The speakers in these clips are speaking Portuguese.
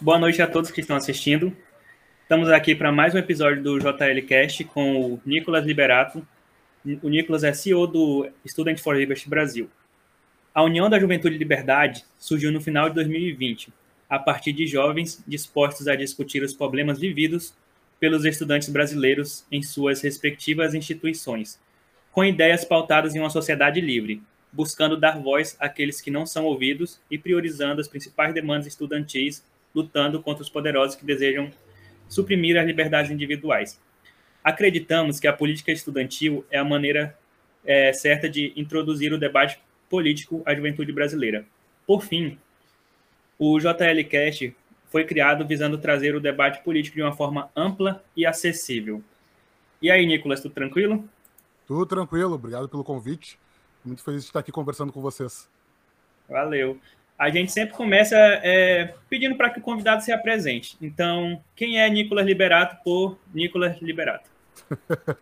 Boa noite a todos que estão assistindo. Estamos aqui para mais um episódio do JLCast com o Nicolas Liberato. O Nicolas é CEO do Student for Liberty Brasil. A União da Juventude e Liberdade surgiu no final de 2020, a partir de jovens dispostos a discutir os problemas vividos pelos estudantes brasileiros em suas respectivas instituições, com ideias pautadas em uma sociedade livre, buscando dar voz àqueles que não são ouvidos e priorizando as principais demandas estudantis lutando contra os poderosos que desejam suprimir as liberdades individuais. Acreditamos que a política estudantil é a maneira é, certa de introduzir o debate político à juventude brasileira. Por fim, o JLCast foi criado visando trazer o debate político de uma forma ampla e acessível. E aí, Nicolas, tudo tranquilo? Tudo tranquilo, obrigado pelo convite. Muito feliz de estar aqui conversando com vocês. Valeu a gente sempre começa é, pedindo para que o convidado se apresente. Então, quem é Nicolas Liberato por Nicolas Liberato?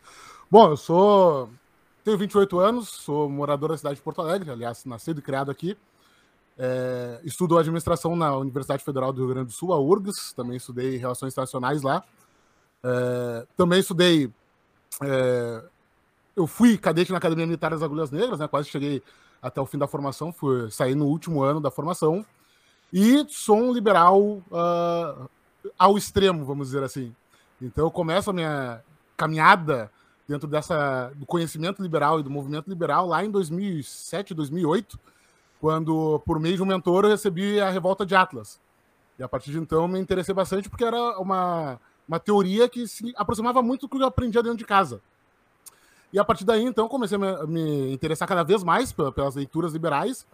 Bom, eu sou. Tenho 28 anos, sou morador da cidade de Porto Alegre, aliás, nascido e criado aqui. É, estudo administração na Universidade Federal do Rio Grande do Sul, a URGS, também estudei relações internacionais lá. É, também estudei. É, eu fui cadete na Academia Militar das Agulhas Negras, né? Quase cheguei até o fim da formação, fui sair no último ano da formação, e sou um liberal uh, ao extremo, vamos dizer assim. Então eu começo a minha caminhada dentro dessa do conhecimento liberal e do movimento liberal lá em 2007, 2008, quando por meio de um mentor eu recebi a revolta de Atlas. E a partir de então me interessei bastante porque era uma, uma teoria que se aproximava muito do que eu aprendia dentro de casa. E a partir daí, então, comecei a me, interessar cada vez mais pelas leituras liberais.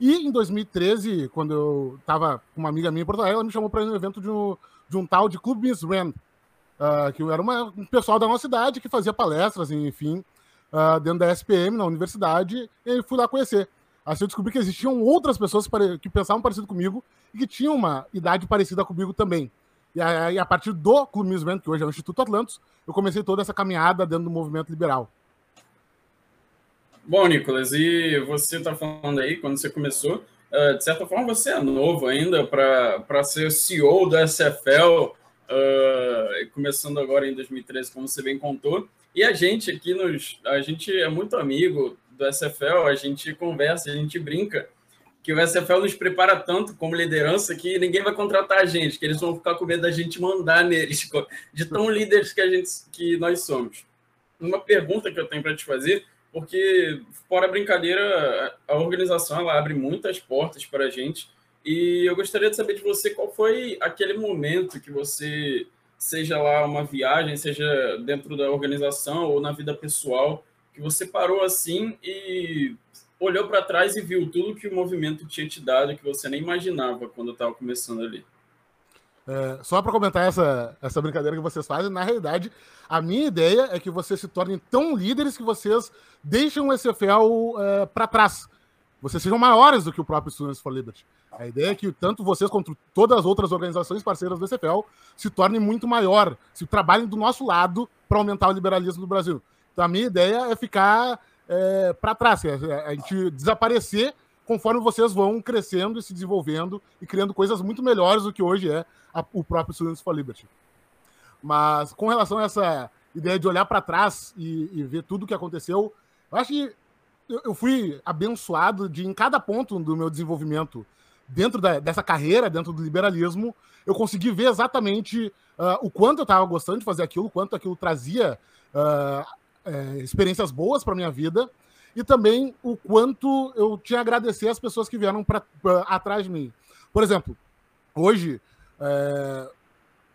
E em 2013, quando eu estava com uma amiga minha em Porto Alegre, ela me chamou para um evento de um, de um tal de Clube Miss Rand, uh, que era uma, um pessoal da nossa cidade que fazia palestras, enfim, uh, dentro da SPM, na universidade, e fui lá conhecer. Assim eu descobri que existiam outras pessoas que pensavam parecido comigo e que tinham uma idade parecida comigo também. E a, a partir do Clube Miss Rand, que hoje é o Instituto Atlantos, eu comecei toda essa caminhada dentro do movimento liberal. Bom, Nicolas, e você está falando aí, quando você começou, uh, de certa forma você é novo ainda para ser CEO da SFL, uh, ah, começando agora em 2013, como você bem contou. E a gente aqui, nos, a gente é muito amigo do SFL, a gente conversa, a gente brinca, que o SFL nos prepara tanto como liderança que ninguém vai contratar a gente, que eles vão ficar com medo da gente mandar neles, de tão líderes que, a gente, que nós somos. Uma pergunta que eu tenho para te fazer porque, fora brincadeira, a organização ela abre muitas portas para a gente. E eu gostaria de saber de você qual foi aquele momento que você, seja lá uma viagem, seja dentro da organização ou na vida pessoal, que você parou assim e olhou para trás e viu tudo que o movimento tinha te dado que você nem imaginava quando estava começando ali. É, só para comentar essa, essa brincadeira que vocês fazem, na realidade, a minha ideia é que vocês se tornem tão líderes que vocês deixem o SFL é, para trás. Vocês sejam maiores do que o próprio Students for Liberty. A ideia é que tanto vocês quanto todas as outras organizações parceiras do SFL se tornem muito maior, se trabalhem do nosso lado para aumentar o liberalismo do Brasil. Então a minha ideia é ficar é, para trás, é, a gente desaparecer conforme vocês vão crescendo e se desenvolvendo e criando coisas muito melhores do que hoje é a, o próprio Students for Liberty. Mas com relação a essa ideia de olhar para trás e, e, ver tudo o que aconteceu, eu acho que eu, eu, fui abençoado de, em cada ponto do meu desenvolvimento dentro da, dessa carreira, dentro do liberalismo, eu consegui ver exatamente uh, o quanto eu estava gostando de fazer aquilo, o quanto aquilo trazia uh, é, experiências boas para minha vida e também o quanto eu tinha a agradecer as pessoas que vieram pra, pra atrás de mim. Por exemplo, hoje, é,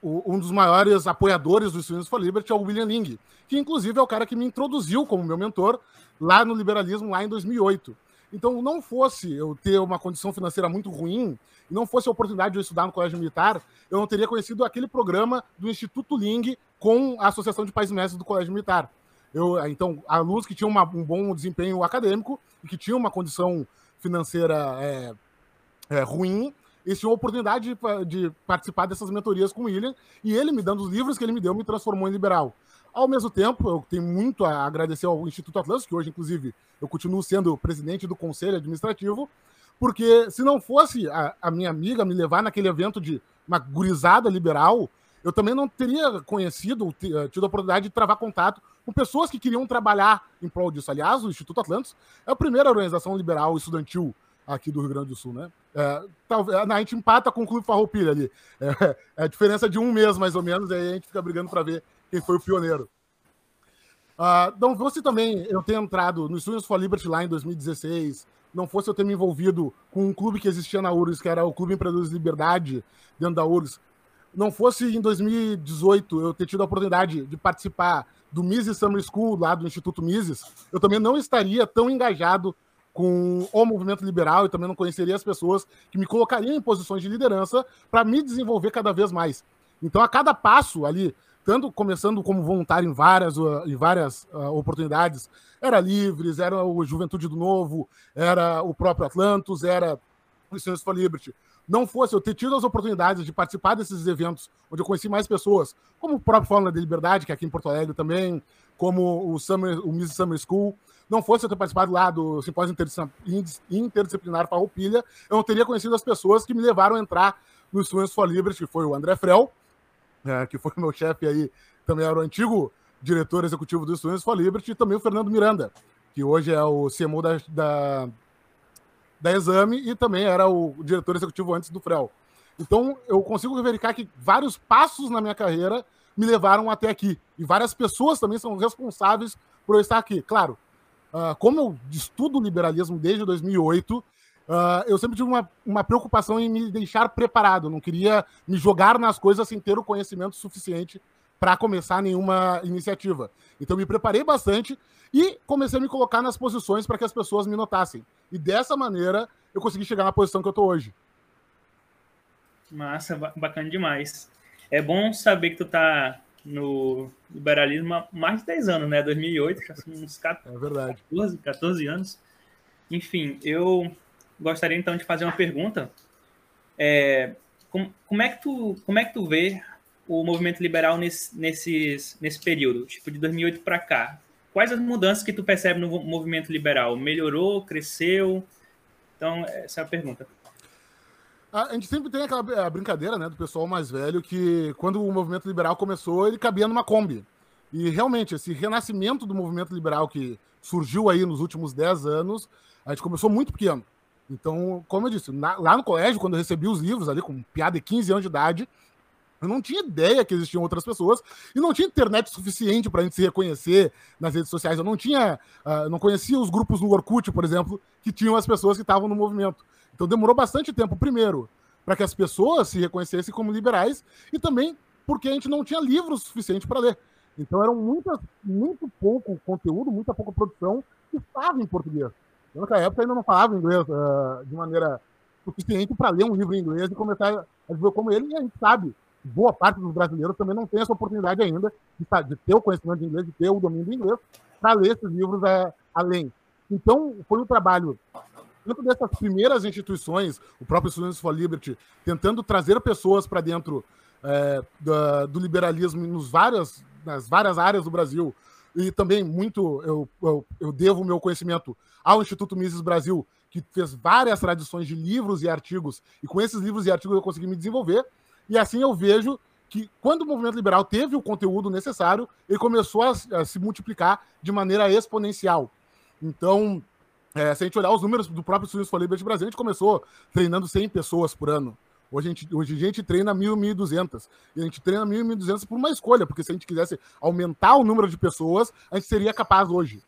o, um dos maiores apoiadores do Students for Liberty é o William Ling, que inclusive é o cara que me introduziu como meu mentor lá no liberalismo, lá em 2008. Então, não fosse eu ter uma condição financeira muito ruim, não fosse a oportunidade de eu estudar no colégio militar, eu não teria conhecido aquele programa do Instituto Ling com a Associação de Pais Mestres do Colégio Militar. Eu, então, alunos que tinham uma, um bom desempenho acadêmico e que tinham uma condição financeira é, é, ruim, eles tinham a oportunidade de, de, participar dessas mentorias com o William, e ele me dando os livros que ele me deu, me transformou em liberal. Ao mesmo tempo, eu tenho muito a agradecer ao Instituto Atlântico, que hoje, inclusive, eu continuo sendo presidente do conselho administrativo, porque se não fosse a, a minha amiga me levar naquele evento de uma gurizada liberal, eu também não teria conhecido, eh, tido a oportunidade de travar contato com pessoas que queriam trabalhar em prol disso. Aliás, o Instituto Atlantis é a primeira organização liberal estudantil aqui do Rio Grande do Sul, né? É, talvez, a gente empata com o Clube Farroupilha ali. É, é, a diferença de um mês, mais ou menos, e aí a gente fica brigando para ver quem foi o pioneiro. Uh, não fosse também eu ter entrado no Students for Liberty lá em 2016, não fosse eu ter me envolvido com um clube que existia na URGS, que era o Clube Empreendedores de Liberdade, dentro da URGS, não fosse em 2018 eu ter tido a oportunidade de participar do Mises Summer School, lá do Instituto Mises, eu também não estaria tão engajado com o movimento liberal e também não conheceria as pessoas que me colocariam em posições de liderança para me desenvolver cada vez mais. Então, a cada passo ali, tanto começando como voluntário em várias, uh, em várias uh, oportunidades, era Livres, era o Juventude do Novo, era o próprio Atlantos, era o Students for Liberty. Não fosse eu ter tido as oportunidades de participar desses eventos, onde eu conheci mais pessoas, como o próprio Fórmula da Liberdade, que é aqui em Porto Alegre também, como o, Summer, o Miss Summer School, não fosse eu ter participado lá do Simpósio Interdisciplinar Farroupilha, eu não teria conhecido as pessoas que me levaram a entrar no Students for Liberty, que foi o André Frel, é, que foi meu chefe aí, também era o antigo diretor executivo do Students for Liberty, e também o Fernando Miranda, que hoje é o CMO da, da, da Exame e também era o diretor executivo antes do Frel. Então, eu consigo verificar que vários passos na minha carreira me levaram até aqui. E várias pessoas também são responsáveis por eu estar aqui. Claro, uh, como eu estudo liberalismo desde 2008, Uh, eu sempre tive uma, uma preocupação em me deixar preparado. não queria me jogar nas coisas sem ter o conhecimento suficiente para começar nenhuma iniciativa. Então, me preparei bastante e comecei a me colocar nas posições para que as pessoas me notassem. E dessa maneira, eu consegui chegar na posição que eu estou hoje. Massa, bacana demais. É bom saber que tu tá no liberalismo há mais de 10 anos, né? 2008, já são uns 14, é verdade. 14, 14 anos. Enfim, eu gostaria então de fazer uma pergunta. É, como, como, é que tu, como é que tu vê o movimento liberal nesse, nesses, nesse período, tipo de 2008 para cá? Quais as mudanças que tu percebe no movimento liberal? Melhorou, cresceu? Então, essa é a pergunta. A gente sempre tem aquela brincadeira, né, do pessoal mais velho, que quando o movimento liberal começou, ele cabia numa Kombi. E realmente, esse renascimento do movimento liberal que surgiu aí nos últimos 10 anos, a gente começou muito pequeno. Então, como eu disse, na, lá no colégio, quando eu recebi os livros ali, com piada de 15 anos de idade, eu não tinha ideia que existiam outras pessoas e não tinha internet suficiente para a gente se reconhecer nas redes sociais. Eu não tinha, uh, não conhecia os grupos no Orkut, por exemplo, que tinham as pessoas que estavam no movimento. Então demorou bastante tempo, primeiro, para que as pessoas se reconhecessem como liberais e também porque a gente não tinha livros suficiente para ler. Então eram muito pouco conteúdo, muita pouca produção que estava em português. Eu, naquela época, ainda não falava inglês uh, de maneira suficiente para ler um livro em inglês e começar a viver como ele. E a gente sabe, boa parte dos brasileiros também não tem essa oportunidade ainda de, de ter o conhecimento de inglês, de ter o domínio do inglês, para ler esses livros uh, além. Então, foi um trabalho tanto dessas primeiras instituições, o próprio Students for Liberty, tentando trazer pessoas para dentro é, do, do, liberalismo nos várias, nas várias áreas do Brasil, e também muito eu, eu, eu devo o meu conhecimento ao Instituto Mises Brasil, que fez várias tradições de livros e artigos, e com esses livros e artigos eu consegui me desenvolver, e assim eu vejo que quando o movimento liberal teve o conteúdo necessário, ele começou a, a se multiplicar de maneira exponencial. Então, é, se a gente olhar os números do próprio for Liberty Brasil, a gente começou treinando 100 pessoas por ano. Hoje a gente, hoje a gente treina 1.000, 1.200. E a gente treina 1.000, 1.200 por uma escolha, porque se a gente quisesse aumentar o número de pessoas, a gente seria capaz hoje.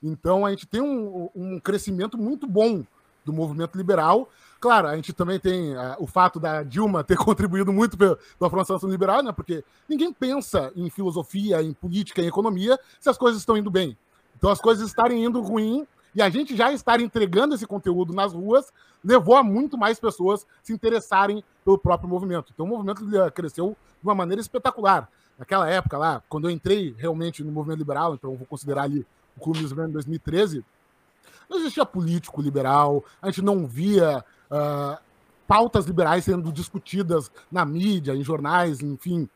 Então a gente tem um, um crescimento muito bom do movimento liberal. Claro, a gente também tem uh, o fato da Dilma ter contribuído muito pela, formação liberal, né? Porque ninguém pensa em filosofia, em política, em economia, se as coisas estão indo bem. Então as coisas estarem indo ruim e a gente já estar entregando esse conteúdo nas ruas levou a muito mais pessoas se interessarem pelo próprio movimento. Então o movimento cresceu de uma maneira espetacular. Naquela época lá, quando eu entrei realmente no movimento liberal, então vou considerar ali o Clube dos em 2013, não existia político liberal, a gente não via uh, pautas liberais sendo discutidas na mídia, em jornais, enfim.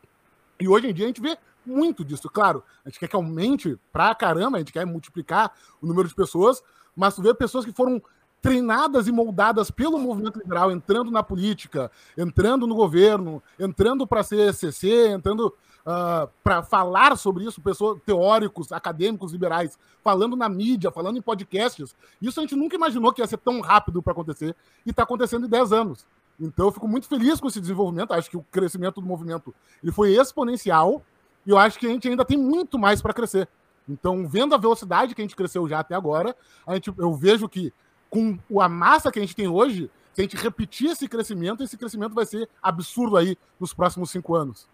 E hoje em dia a gente vê muito disso. Claro, a gente quer que aumente pra caramba, a gente quer multiplicar o número de pessoas, mas tu vê pessoas que foram treinadas e moldadas pelo movimento liberal, entrando na política, entrando no governo, entrando para ser CC, entrando uh, ah, para falar sobre isso, pessoas teóricos, acadêmicos liberais, falando na mídia, falando em podcasts. Isso a gente nunca imaginou que ia ser tão rápido para acontecer e está acontecendo em 10 anos. Então eu fico muito feliz com esse desenvolvimento. Acho que o crescimento do movimento ele foi exponencial e eu acho que a gente ainda tem muito mais para crescer. Então, vendo a velocidade que a gente cresceu já até agora, a gente, eu vejo que com a massa que a gente tem hoje, se a gente repetir esse crescimento, esse crescimento vai ser absurdo aí nos próximos cinco anos.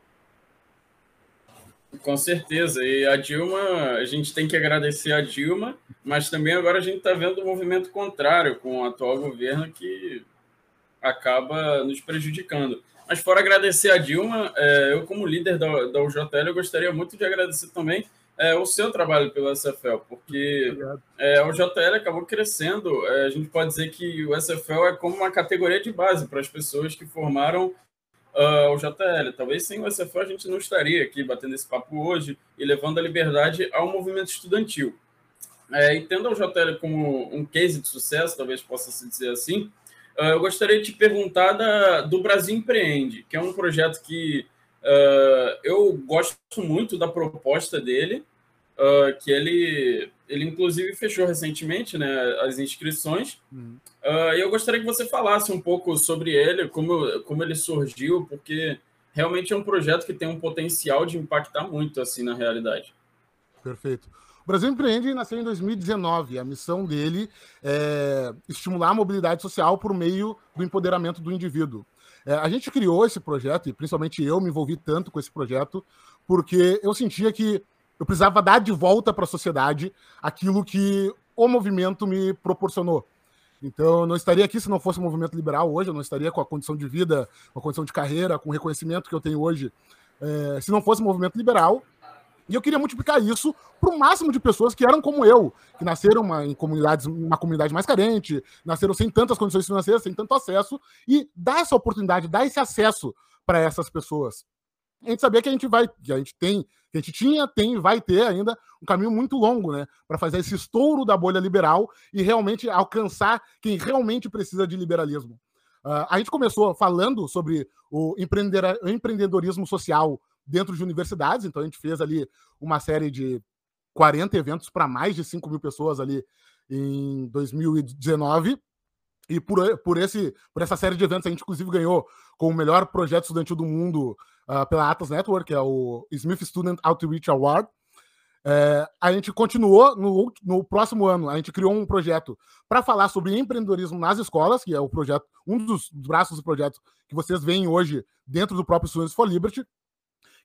Com certeza. E a Dilma, a gente tem que agradecer a Dilma, mas também agora a gente está vendo o um movimento contrário com o atual governo que acaba nos prejudicando. Mas fora agradecer a Dilma, é, eu como líder da, da UJL, eu gostaria muito de agradecer também é, o seu trabalho pelo SFL, porque é, o JL acabou crescendo. É, a gente pode dizer que o SFL é como uma categoria de base para as pessoas que formaram uh, o JL. Talvez sem o SFL a gente não estaria aqui batendo esse papo hoje e levando a liberdade ao movimento estudantil. É, e tendo o JL como um case de sucesso, talvez possa se dizer assim, uh, eu gostaria de te perguntar da, do Brasil Empreende, que é um projeto que Uh, eu gosto muito da proposta dele, uh, que ele, ele inclusive fechou recentemente né, as inscrições. Uhum. Uh, eu gostaria que você falasse um pouco sobre ele, como, como ele surgiu, porque realmente é um projeto que tem um potencial de impactar muito assim na realidade. Perfeito. O Brasil Empreende nasceu em 2019. A missão dele é estimular a mobilidade social por meio do empoderamento do indivíduo. É, a gente criou esse projeto, e principalmente eu me envolvi tanto com esse projeto, porque eu sentia que eu precisava dar de volta para a sociedade aquilo que o movimento me proporcionou. Então, eu não estaria aqui se não fosse o movimento liberal hoje, eu não estaria com a condição de vida, com a condição de carreira, com o reconhecimento que eu tenho hoje, é, se não fosse o movimento liberal. E eu queria multiplicar isso para o máximo de pessoas que eram como eu, que nasceram uma, em comunidades, uma comunidade mais carente, nasceram sem tantas condições financeiras, sem tanto acesso, e dar essa oportunidade, dar esse acesso para essas pessoas. A gente sabia que a gente vai, que a gente tem, que a gente tinha, tem e vai ter ainda um caminho muito longo, né, para fazer esse estouro da bolha liberal e realmente alcançar quem realmente precisa de liberalismo. Uh, a gente começou falando sobre o empreendedorismo social dentro de universidades. Então a gente fez ali uma série de 40 eventos para mais de 5 mil pessoas ali em 2019. E por, por, esse, por essa série de eventos, a gente inclusive ganhou com o melhor projeto estudantil do mundo uh, pela Atlas Network, que é o Smith Student Outreach Award. É, a gente continuou no, no, próximo ano, a gente criou um projeto para falar sobre empreendedorismo nas escolas, que é o projeto, um dos braços do projeto que vocês veem hoje dentro do próprio Students for Liberty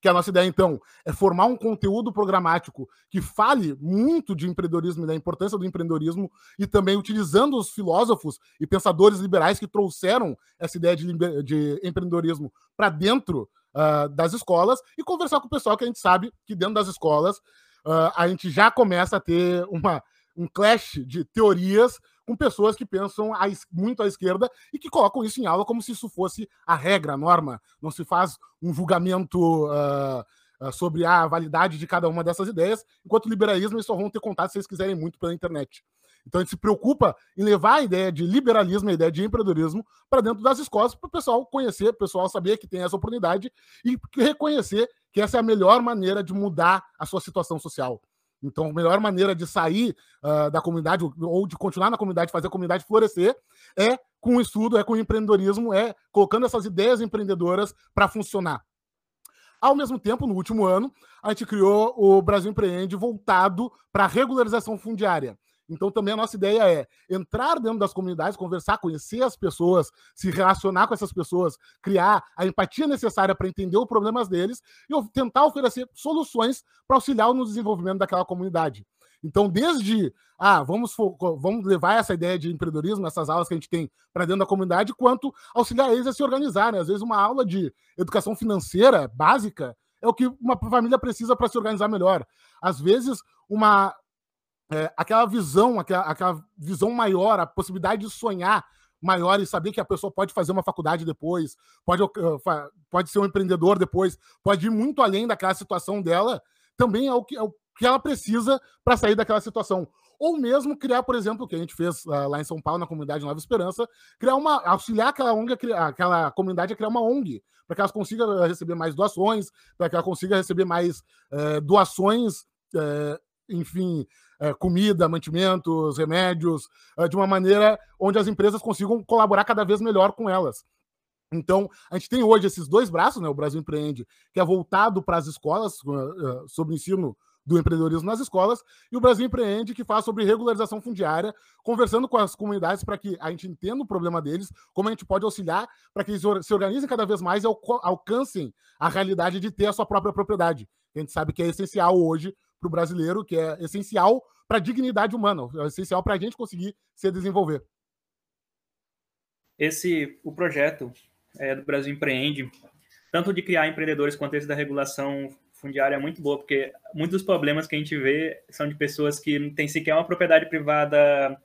que a nossa ideia, então, é formar um conteúdo programático que fale muito de empreendedorismo e da importância do empreendedorismo e também utilizando os filósofos e pensadores liberais que trouxeram essa ideia de, de empreendedorismo para dentro uh, das escolas e conversar com o pessoal que a gente sabe que dentro das escolas uh, a gente já começa a ter uma, um clash de teorias com pessoas que pensam muito à esquerda e que colocam isso em aula como se isso fosse a regra, a norma. Não se faz um julgamento uh, sobre a validade de cada uma dessas ideias, enquanto liberalismo eles só vão ter contato se eles quiserem muito pela internet. Então a gente se preocupa em levar a ideia de liberalismo, a ideia de empreendedorismo para dentro das escolas, para o pessoal conhecer, o pessoal saber que tem essa oportunidade e reconhecer que essa é a melhor maneira de mudar a sua situação social. Então, a melhor maneira de sair uh, da comunidade ou de continuar na comunidade, fazer a comunidade florescer, é com o estudo, é com o empreendedorismo, é colocando essas ideias empreendedoras para funcionar. Ao mesmo tempo, no último ano, a gente criou o Brasil Empreende voltado para a regularização fundiária. Então, também a nossa ideia é entrar dentro das comunidades, conversar, conhecer as pessoas, se relacionar com essas pessoas, criar a empatia necessária para entender os problemas deles e tentar oferecer soluções para auxiliar no desenvolvimento daquela comunidade. Então, desde ah, vamos, vamos levar essa ideia de empreendedorismo, essas aulas que a gente tem para dentro da comunidade, quanto auxiliar eles a se organizarem. Às vezes, uma aula de educação financeira básica é o que uma família precisa para se organizar melhor. Às vezes, uma, é, aquela visão, aquela, aquela visão maior, a possibilidade de sonhar maior e saber que a pessoa pode fazer uma faculdade depois, pode, pode ser um empreendedor depois, pode ir muito além daquela situação dela, também é o que, é o que ela precisa para sair daquela situação. ou mesmo criar, por exemplo, o que a gente fez uh, lá em São Paulo, na comunidade Nova Esperança, criar uma, auxiliar aquela ONG, aquela comunidade a criar uma ONG, para que elas consigam receber mais doações, para que ela consiga receber mais uh, doações, enfim, eh, comida, mantimentos, remédios, de uma maneira onde as empresas consigam colaborar cada vez melhor com elas. Então, a gente tem hoje esses dois braços, né? O Brasil Empreende, que é voltado para as escolas, sobre ensino do empreendedorismo nas escolas, e o Brasil Empreende, que fala sobre regularização fundiária, conversando com as comunidades para que a gente entenda o problema deles, como a gente pode auxiliar para que eles se organizem cada vez mais e alcancem a realidade de ter a sua própria propriedade. A gente sabe que é essencial hoje para o brasileiro, que é essencial para a dignidade humana, é essencial para a gente conseguir se desenvolver. Esse, o projeto é, do Brasil Empreende, tanto de criar empreendedores quanto esse da regulação fundiária é muito boa, porque muitos dos problemas que a gente vê são de pessoas que não têm sequer uma propriedade privada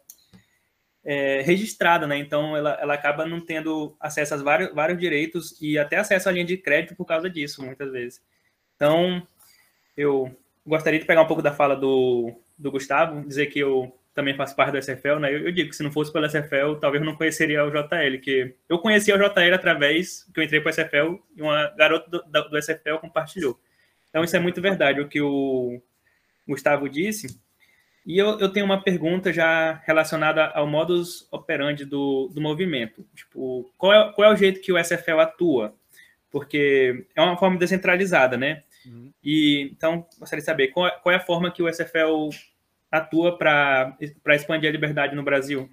é, registrada, né? Então ela, ela acaba não tendo acesso a vários, vários direitos e até acesso à linha de crédito por causa disso, muitas vezes. Então, eu gostaria de pegar um pouco da fala do, do Gustavo, dizer que eu também faço parte do SFL, né? Eu, eu, digo que se não fosse pelo SFL, talvez eu não conheceria o JL, que eu conhecia o JL através que eu entrei para o SFL e uma garota do, do, do SFL compartilhou. Então, isso é muito verdade, o que o Gustavo disse. E eu, eu tenho uma pergunta já relacionada ao modus operandi do, do movimento. Tipo, qual é, qual é o jeito que o SFL atua? Porque é uma forma descentralizada, né? Uhum. E então, gostaria de saber qual, é, qual é a forma que o SFL atua para expandir a liberdade no Brasil?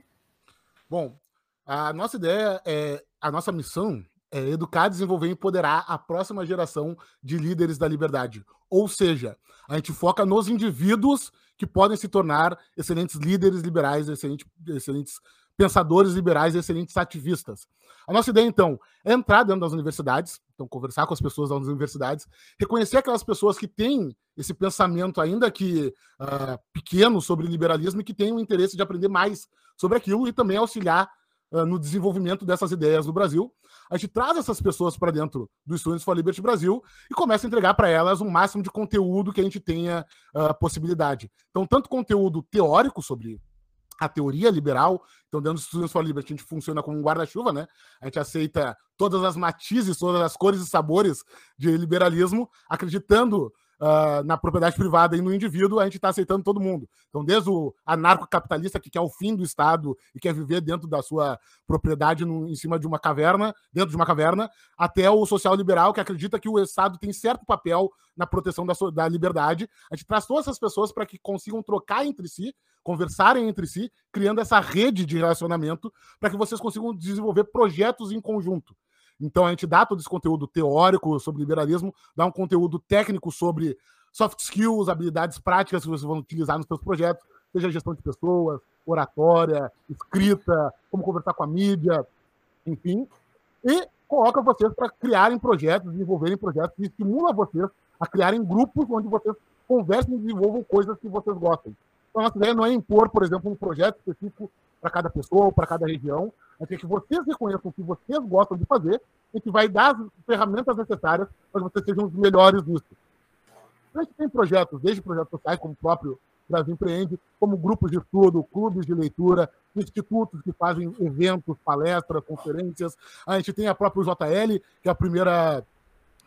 Bom, a nossa ideia é, a nossa missão é educar, desenvolver e empoderar a próxima geração de líderes da liberdade. Ou seja, a gente foca nos indivíduos que podem se tornar excelentes líderes liberais, excelentes, excelentes pensadores liberais e excelentes ativistas. A nossa ideia, então, é entrar dentro das universidades, então conversar com as pessoas das universidades, reconhecer aquelas pessoas que têm esse pensamento, ainda que uh, pequeno, sobre liberalismo e que têm o interesse de aprender mais sobre aquilo e também auxiliar uh, no desenvolvimento dessas ideias no Brasil. A gente traz essas pessoas para dentro do Students for Liberty Brasil e começa a entregar para elas um máximo de conteúdo que a gente tenha uh, possibilidade. Então, tanto conteúdo teórico sobre a teoria liberal. Então, dentro do Students for Liberty, a gente funciona como um guarda-chuva, né? A gente aceita todas as matizes, todas as cores e sabores de liberalismo, acreditando uh, na propriedade privada e no indivíduo, a gente está aceitando todo mundo. Então, desde o anarcocapitalista que quer o fim do Estado e quer viver dentro da sua propriedade no, em cima de uma caverna, dentro de uma caverna, até o social-liberal que acredita que o Estado tem certo papel na proteção da, da liberdade. A gente traz todas essas pessoas para que consigam trocar entre si, conversarem entre si, criando essa rede de relacionamento para que vocês consigam desenvolver projetos em conjunto. Então a gente dá todo esse conteúdo teórico sobre liberalismo, dá um conteúdo técnico sobre soft skills, habilidades práticas que vocês vão utilizar nos seus projetos, seja gestão de pessoas, oratória, escrita, como conversar com a mídia, enfim. E coloca vocês para criarem projetos, desenvolverem projetos e estimula vocês a criarem grupos onde vocês conversem e desenvolvam coisas que vocês gostem. Então, a nossa ideia não é impor, por exemplo, um projeto específico para cada pessoa para cada região, é que vocês reconheçam o que vocês gostam de fazer e que vai dar as ferramentas necessárias para que vocês sejam os melhores nisso. A gente tem projetos, desde projetos sociais, como o próprio Brasil Empreende, como grupos de estudo, clubes de leitura, institutos que fazem eventos, palestras, conferências. A gente tem a própria JL, que é a primeira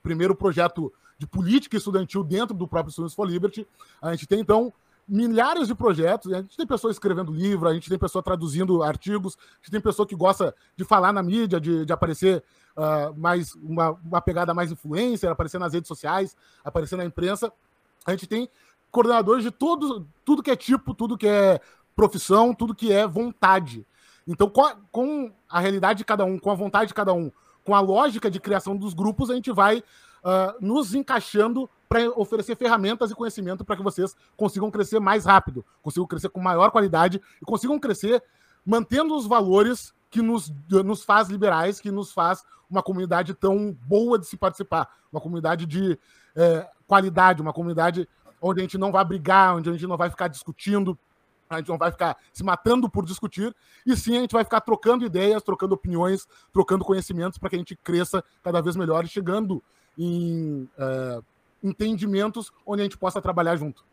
primeiro projeto de política estudantil dentro do próprio Students for Liberty. A gente tem, então, milhares de projetos. A gente tem pessoa escrevendo livro, a gente tem pessoa traduzindo artigos, a gente tem pessoa que gosta de falar na mídia, de, de aparecer uh, mais uma, uma pegada mais influencer, aparecer nas redes sociais, aparecer na imprensa. A gente tem coordenadores de tudo, tudo que é tipo, tudo que é profissão, tudo que é vontade. Então, com a realidade de cada um, com a vontade de cada um, com a lógica de criação dos grupos, a gente vai uh, nos encaixando para oferecer ferramentas e conhecimento para que vocês consigam crescer mais rápido, consigam crescer com maior qualidade e consigam crescer mantendo os valores que nos, nos faz liberais, que nos faz uma comunidade tão boa de se participar, uma comunidade de é, qualidade, uma comunidade onde a gente não vai brigar, onde a gente não vai ficar discutindo, a gente não vai ficar se matando por discutir, e sim a gente vai ficar trocando ideias, trocando opiniões, trocando conhecimentos para que a gente cresça cada vez melhor e chegando em é, entendimentos onde a gente possa trabalhar junto.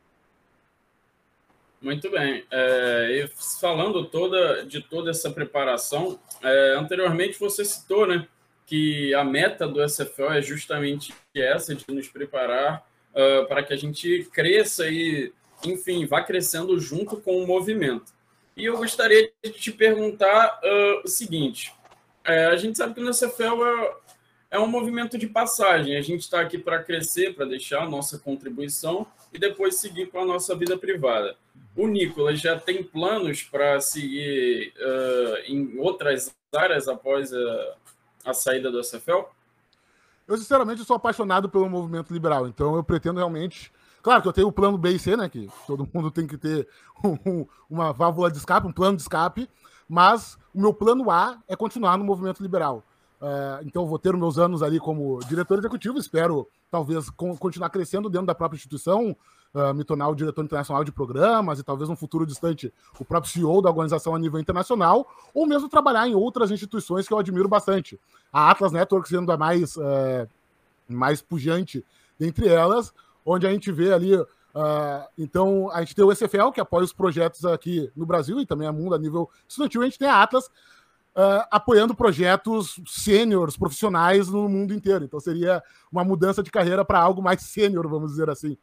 Muito bem. É, falando toda, de toda essa preparação, é, anteriormente você citou né, que a meta do SFL é justamente essa, de nos preparar uh, para que a gente cresça e, enfim, vá crescendo junto com o movimento. E eu gostaria de te perguntar uh, o seguinte: é, a gente sabe que o SFL é, um movimento de passagem, a gente está aqui para crescer, para deixar a nossa contribuição e depois seguir com a nossa vida privada. O Nicolas já tem planos para seguir uh, em outras áreas após a, a saída do SFL? Eu, sinceramente, sou apaixonado pelo movimento liberal, então eu pretendo realmente. Claro que eu tenho o plano B e C, né? Que todo mundo tem que ter um, uma válvula de escape, um plano de escape, mas o meu plano A é continuar no movimento liberal. Uh, então, vou ter meus anos ali como diretor executivo, espero talvez continuar crescendo dentro da própria instituição, uh, me tornar o diretor internacional de programas e talvez no futuro distante o próprio CEO da organização a nível internacional, ou mesmo trabalhar em outras instituições que eu admiro bastante. A Atlas Network sendo a mais, uh, mais pujante dentre elas, onde a gente vê ali. Então, a gente tem o SFL, que apoia os projetos aqui no Brasil e também a mundo a nível estudantil, a gente tem a Atlas, Uh, apoiando projetos sêniores, profissionais no mundo inteiro. Então seria uma mudança de carreira para algo mais sênior, vamos dizer assim.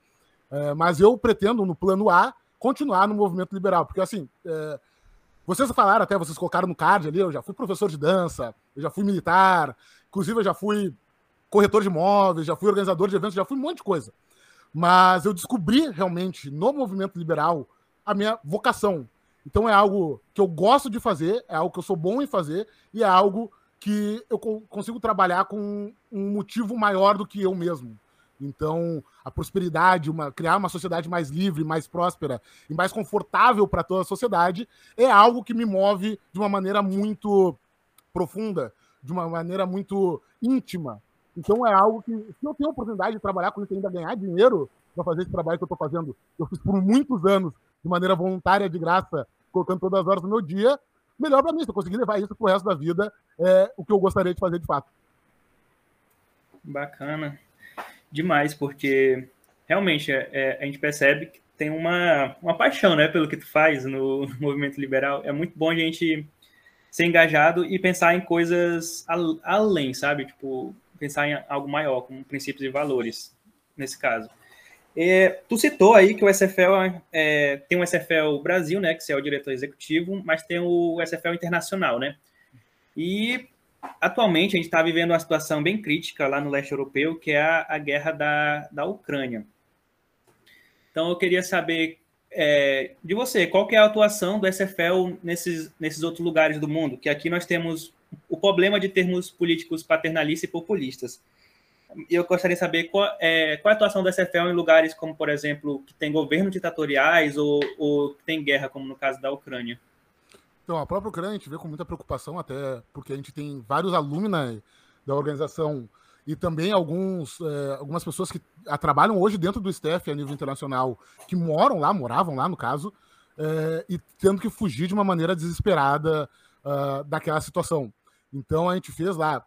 É, mas eu pretendo, no plano A, continuar no movimento liberal, porque assim, é, vocês falaram até, vocês colocaram no card ali, eu já fui professor de dança, eu já fui militar, inclusive eu já fui corretor de imóveis, já fui organizador de eventos, já fui um monte de coisa. Mas eu descobri realmente no movimento liberal a minha vocação. Então é algo que eu gosto de fazer, é algo que eu sou bom em fazer e é algo que eu consigo trabalhar com um motivo maior do que eu mesmo. Então, a prosperidade, uma, criar uma sociedade mais livre, mais próspera e mais confortável para toda a sociedade é algo que me move de uma maneira muito profunda, de uma maneira muito íntima. Então, é algo que, se eu tenho a oportunidade de trabalhar com isso ainda ganhar dinheiro para fazer esse trabalho que eu estou fazendo, eu fiz por muitos anos de maneira voluntária, de graça, colocando todas as horas do meu dia, melhor para mim. Se eu conseguir levar isso para o resto da vida, é o que eu gostaria de fazer de fato. Bacana demais, porque realmente é, é, a gente percebe que tem uma, uma paixão né, pelo que tu faz no movimento liberal. É muito bom a gente ser engajado e pensar em coisas além, sabe? Tipo, pensar em algo maior, como princípios e valores, nesse caso. É, tu citou aí que o SFL é, tem o SFL Brasil, né, que você é o diretor executivo, mas tem o SFL Internacional, né? E atualmente a gente está vivendo uma situação bem crítica lá no leste europeu, que é a, a guerra da, da Ucrânia. Então eu queria saber é, de você, qual que é a atuação do SFL nesses, nesses outros lugares do mundo? Que aqui nós temos o problema de termos políticos paternalistas e populistas. Eu gostaria de saber qual, é, qual é a atuação do SFL em lugares como, por exemplo, que tem governos ditatoriais ou, ou que tem guerra, como no caso da Ucrânia. Então, a própria Ucrânia a gente vê com muita preocupação, até porque a gente tem vários alumni da organização e também alguns, é, algumas pessoas que trabalham hoje dentro do STF a nível internacional, que moram lá, moravam lá no caso, é, e tendo que fugir de uma maneira desesperada uh, daquela situação. Então a gente fez lá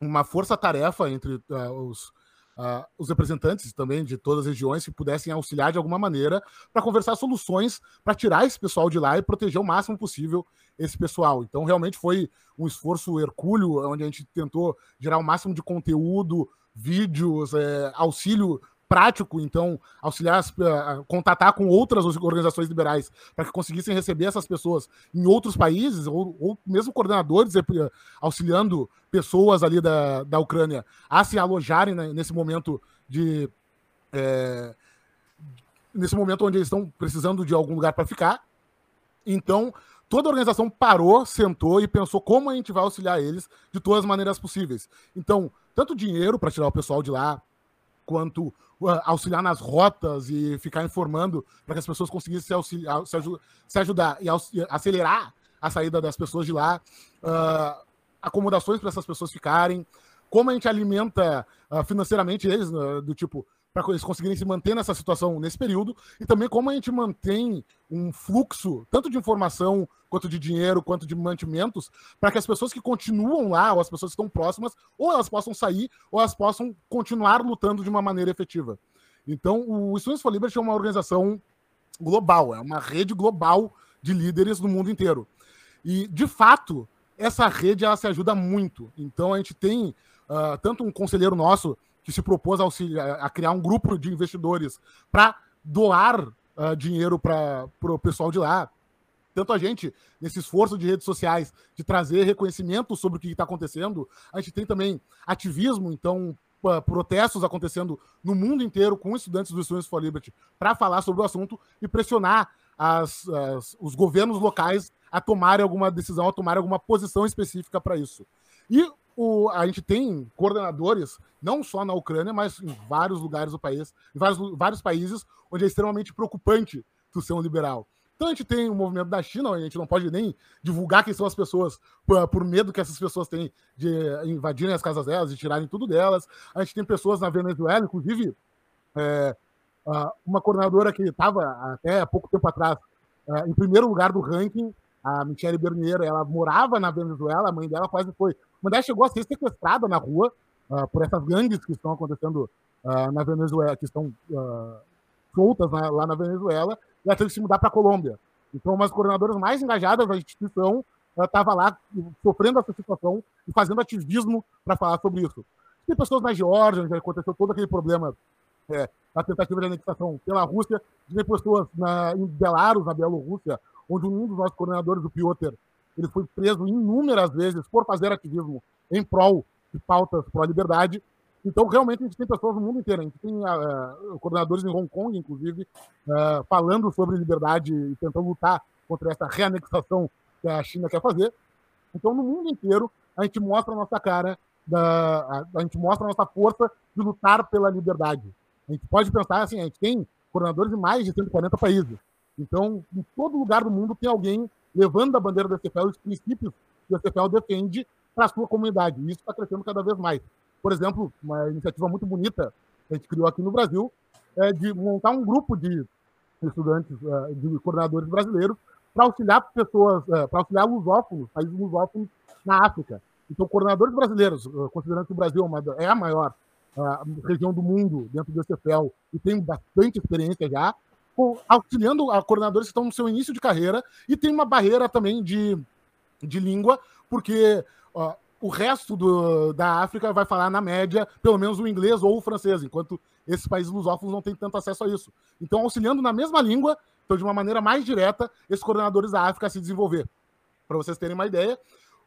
uma força-tarefa entre uh, os, uh, os representantes também de todas as regiões que pudessem auxiliar de alguma maneira para conversar soluções para tirar esse pessoal de lá e proteger o máximo possível esse pessoal. Então, realmente foi um esforço hercúleo, onde a gente tentou gerar o máximo de conteúdo, vídeos, é, auxílio prático, então, auxiliar, uh, contatar com outras organizações liberais para que conseguissem receber essas pessoas em outros países, ou, ou mesmo coordenadores uh, auxiliando pessoas ali da, da Ucrânia a se alojarem né, nesse momento de. É, nesse momento onde eles estão precisando de algum lugar para ficar. Então, toda a organização parou, sentou e pensou como a gente vai auxiliar eles de todas as maneiras possíveis. Então, tanto dinheiro para tirar o pessoal de lá, quanto uh, auxiliar nas rotas e ficar informando para que as pessoas conseguissem se, auxiliar, se, se ajudar e, acelerar a saída das pessoas de lá, uh, acomodações para essas pessoas ficarem, como a gente alimenta uh, financeiramente eles, do tipo, para eles conseguirem se manter nessa situação nesse período, e também como a gente mantém um fluxo, tanto de informação, quanto de dinheiro, quanto de mantimentos, para que as pessoas que continuam lá, ou as pessoas que estão próximas, ou elas possam sair, ou elas possam continuar lutando de uma maneira efetiva. Então, o Students for Liberty é uma organização global, é uma rede global de líderes no mundo inteiro. E, de fato, essa rede ela se ajuda muito. Então, a gente tem uh, tanto um conselheiro nosso que se propôs a, auxiliar, a criar um grupo de investidores para doar uh, dinheiro para o pessoal de lá. Tanto a gente, nesse esforço de redes sociais, de trazer reconhecimento sobre o que está acontecendo, a gente tem também ativismo, então, uh, protestos acontecendo no mundo inteiro com estudantes do Students for Liberty para falar sobre o assunto e pressionar as, as, os governos locais a tomarem alguma decisão, a tomarem alguma posição específica para isso. E o, a gente tem coordenadores, não só na Ucrânia, mas em vários lugares do país, em vários, vários países, onde é extremamente preocupante tu ser um liberal. Então a gente tem o movimento da China, a gente não pode nem divulgar quem são as pessoas, por, por, medo que essas pessoas têm de invadirem as casas delas, de tirarem tudo delas. A gente tem pessoas na Venezuela, inclusive é, uma coordenadora que estava até pouco tempo atrás é, em primeiro lugar do ranking, a Michelle Bernier, ela morava na Venezuela, a mãe dela quase foi uma delas chegou a ser sequestrada na rua uh, por essas gangues que estão acontecendo uh, na Venezuela, que estão uh, soltas na, lá na Venezuela, e ela teve que se mudar para a Colômbia. Então, uma das coordenadoras mais engajadas da instituição estava lá sofrendo essa situação e fazendo ativismo para falar sobre isso. Tem pessoas na Geórgia, onde aconteceu todo aquele problema é, tentativa de anexação pela Rússia, tem pessoas na, em Belarus, na Bielorrússia, onde um dos nossos coordenadores, o Piotr, ele foi preso inúmeras vezes por fazer ativismo em prol de pautas pró-liberdade. Então, realmente, a gente tem pessoas no mundo inteiro. A gente tem uh, coordenadores em Hong Kong, inclusive, uh, falando sobre liberdade e tentando lutar contra essa reanexação que a China quer fazer. Então, no mundo inteiro, a gente mostra a nossa cara, da, a, a gente mostra a nossa força de lutar pela liberdade. A gente pode pensar assim, a gente tem coordenadores em mais de 140 países. Então, em todo lugar do mundo tem alguém levando a bandeira da CFL os princípios que a CFL defende para a sua comunidade. E isso está crescendo cada vez mais. Por exemplo, uma iniciativa muito bonita que a gente criou aqui no Brasil é de montar um grupo de estudantes, é, de coordenadores brasileiros, para auxiliar pessoas, é, para auxiliar lusófonos, países lusófonos na África. Então, coordenadores brasileiros, é, considerando que o Brasil é a maior região do mundo dentro do CFL e tem bastante experiência já, auxiliando a coordenadores que estão no seu início de carreira e tem uma barreira também de, de língua, porque o resto do, da África vai falar, na média, pelo menos o inglês ou o francês, enquanto esses países lusófonos não têm tanto acesso a isso. Então, auxiliando na mesma língua, então de uma maneira mais direta, esses coordenadores da África a se desenvolver. Para vocês terem uma ideia,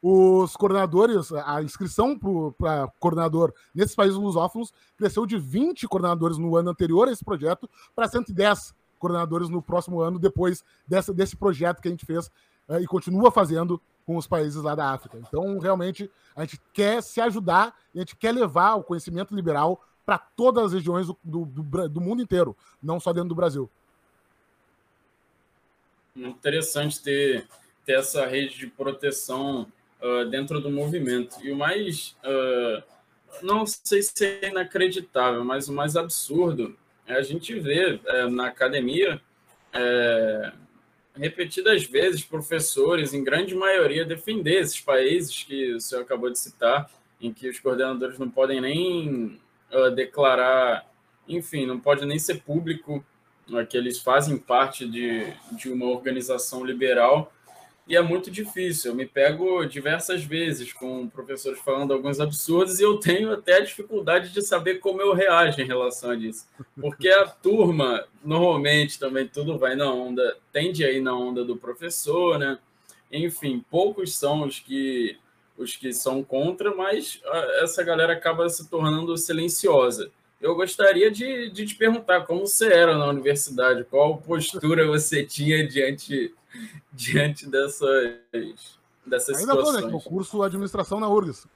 os coordenadores, a inscrição para coordenador nesses países lusófonos cresceu de 20 coordenadores no ano anterior a esse projeto para 110 coordenadores no próximo ano, depois dessa, desse projeto que a gente fez uh, e continua fazendo com os países lá da África. Então, realmente, a gente quer se ajudar e a gente quer levar o conhecimento liberal para todas as regiões do, do, do, do mundo inteiro, não só dentro do Brasil. Interessante ter, ter essa rede de proteção uh, dentro do movimento. E o mais, uh, não sei se é inacreditável, mas o mais absurdo a gente vê é, na academia é, repetidas vezes professores, em grande maioria, defender esses países que o senhor acabou de citar, em que os coordenadores não podem nem uh, declarar, enfim, não pode nem ser público uh, que eles fazem parte de, de uma organização liberal e é muito difícil. Eu me pego diversas vezes com professores falando alguns absurdos e eu tenho até a dificuldade de saber como eu reajo em relação a isso. Porque a turma, normalmente, também tudo vai na onda, tende a ir na onda do professor, né? Enfim, poucos são os que, os que são contra, mas essa galera acaba se tornando silenciosa. Eu gostaria de, de te perguntar como você era na universidade, qual postura você tinha diante diante dessas, dessas Ainda situações. Tô, né, o curso Administração na URGS.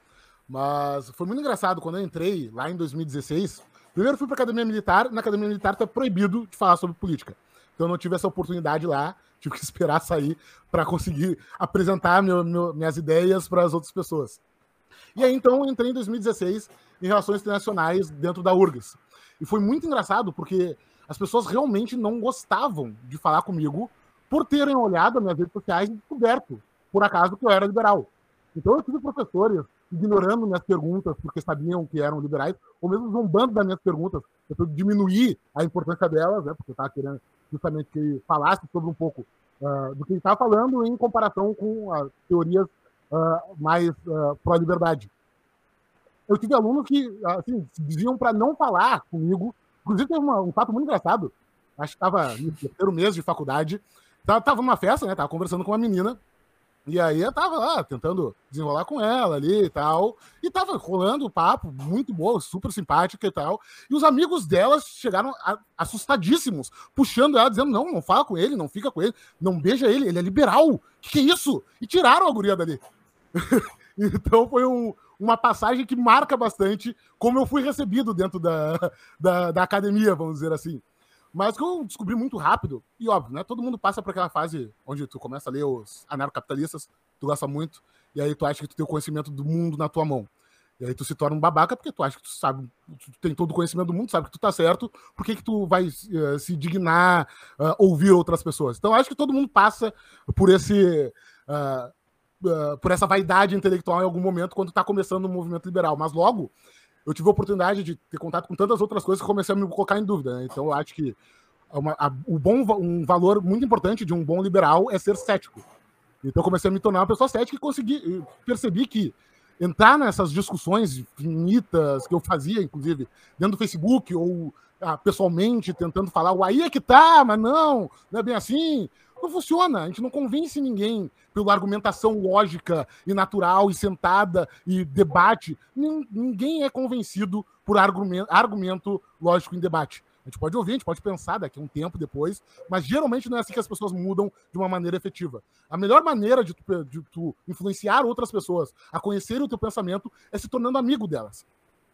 Mas foi muito engraçado quando eu entrei lá em 2016. Primeiro fui para Academia Militar, na Academia Militar está proibido de falar sobre política. Então eu não tive essa oportunidade lá, tive que esperar sair para conseguir apresentar meu, meu, minhas ideias para as outras pessoas. E aí então entrei em 2016 em Relações Internacionais dentro da URGS. E foi muito engraçado porque as pessoas realmente não gostavam de falar comigo por terem olhado nas minhas redes sociais e descoberto, por acaso, que eu era liberal. Então eu tive professores ignorando minhas perguntas porque sabiam que eram liberais, ou mesmo zombando das minhas perguntas, tentando diminuir a importância delas, né, porque eu estava querendo justamente que falasse sobre um pouco uh, do que ele estava falando em comparação com as teorias uh, mais uh, pró-liberdade. Eu tive alunos que assim, diziam para não falar comigo. Inclusive, teve uma, um fato muito engraçado. Acho que estava no terceiro mês de faculdade. Tava numa festa, né? Tava conversando com uma menina. E aí eu tava lá tentando desenrolar com ela ali e tal. E tava rolando o papo, muito boa, super simpática e tal. E os amigos delas chegaram assustadíssimos, puxando ela, dizendo: não, não fala com ele, não fica com ele, não beija ele, ele é liberal. Que que é isso? E tiraram a guria dali. então foi um, uma passagem que marca bastante como eu fui recebido dentro da, da, da academia, vamos dizer assim. Mas que eu descobri muito rápido, e óbvio, né? Todo mundo passa por aquela fase onde tu começa a ler os anarcocapitalistas, tu gosta muito, e aí tu acha que tu tem o conhecimento do mundo na tua mão. E aí tu se torna um babaca porque tu acha que tu sabe, tu tem todo o conhecimento do mundo, sabe que tu tá certo, por que, que tu vai uh, se dignar uh, ouvir outras pessoas? Então acho que todo mundo passa por esse. Uh, por essa vaidade intelectual em algum momento quando está começando o movimento liberal. Mas logo, eu tive a oportunidade de ter contato com tantas outras coisas que comecei a me colocar em dúvida. Né? Então, eu acho que uma, a, o bom, um valor muito importante de um bom liberal é ser cético. Então, eu comecei a me tornar uma pessoa cética e consegui percebi que entrar nessas discussões infinitas que eu fazia, inclusive, dentro do Facebook ou ah, pessoalmente, tentando falar, o aí é que tá, mas não, não é bem assim. Não funciona. A gente não convence ninguém pela argumentação lógica e natural e sentada e debate. Ninguém é convencido por argumento, argumento lógico em debate. A gente pode ouvir, a gente pode pensar daqui a um tempo depois, mas geralmente não é assim que as pessoas mudam de uma maneira efetiva. A melhor maneira de tu, de tu influenciar outras pessoas a conhecerem o teu pensamento é se tornando amigo delas.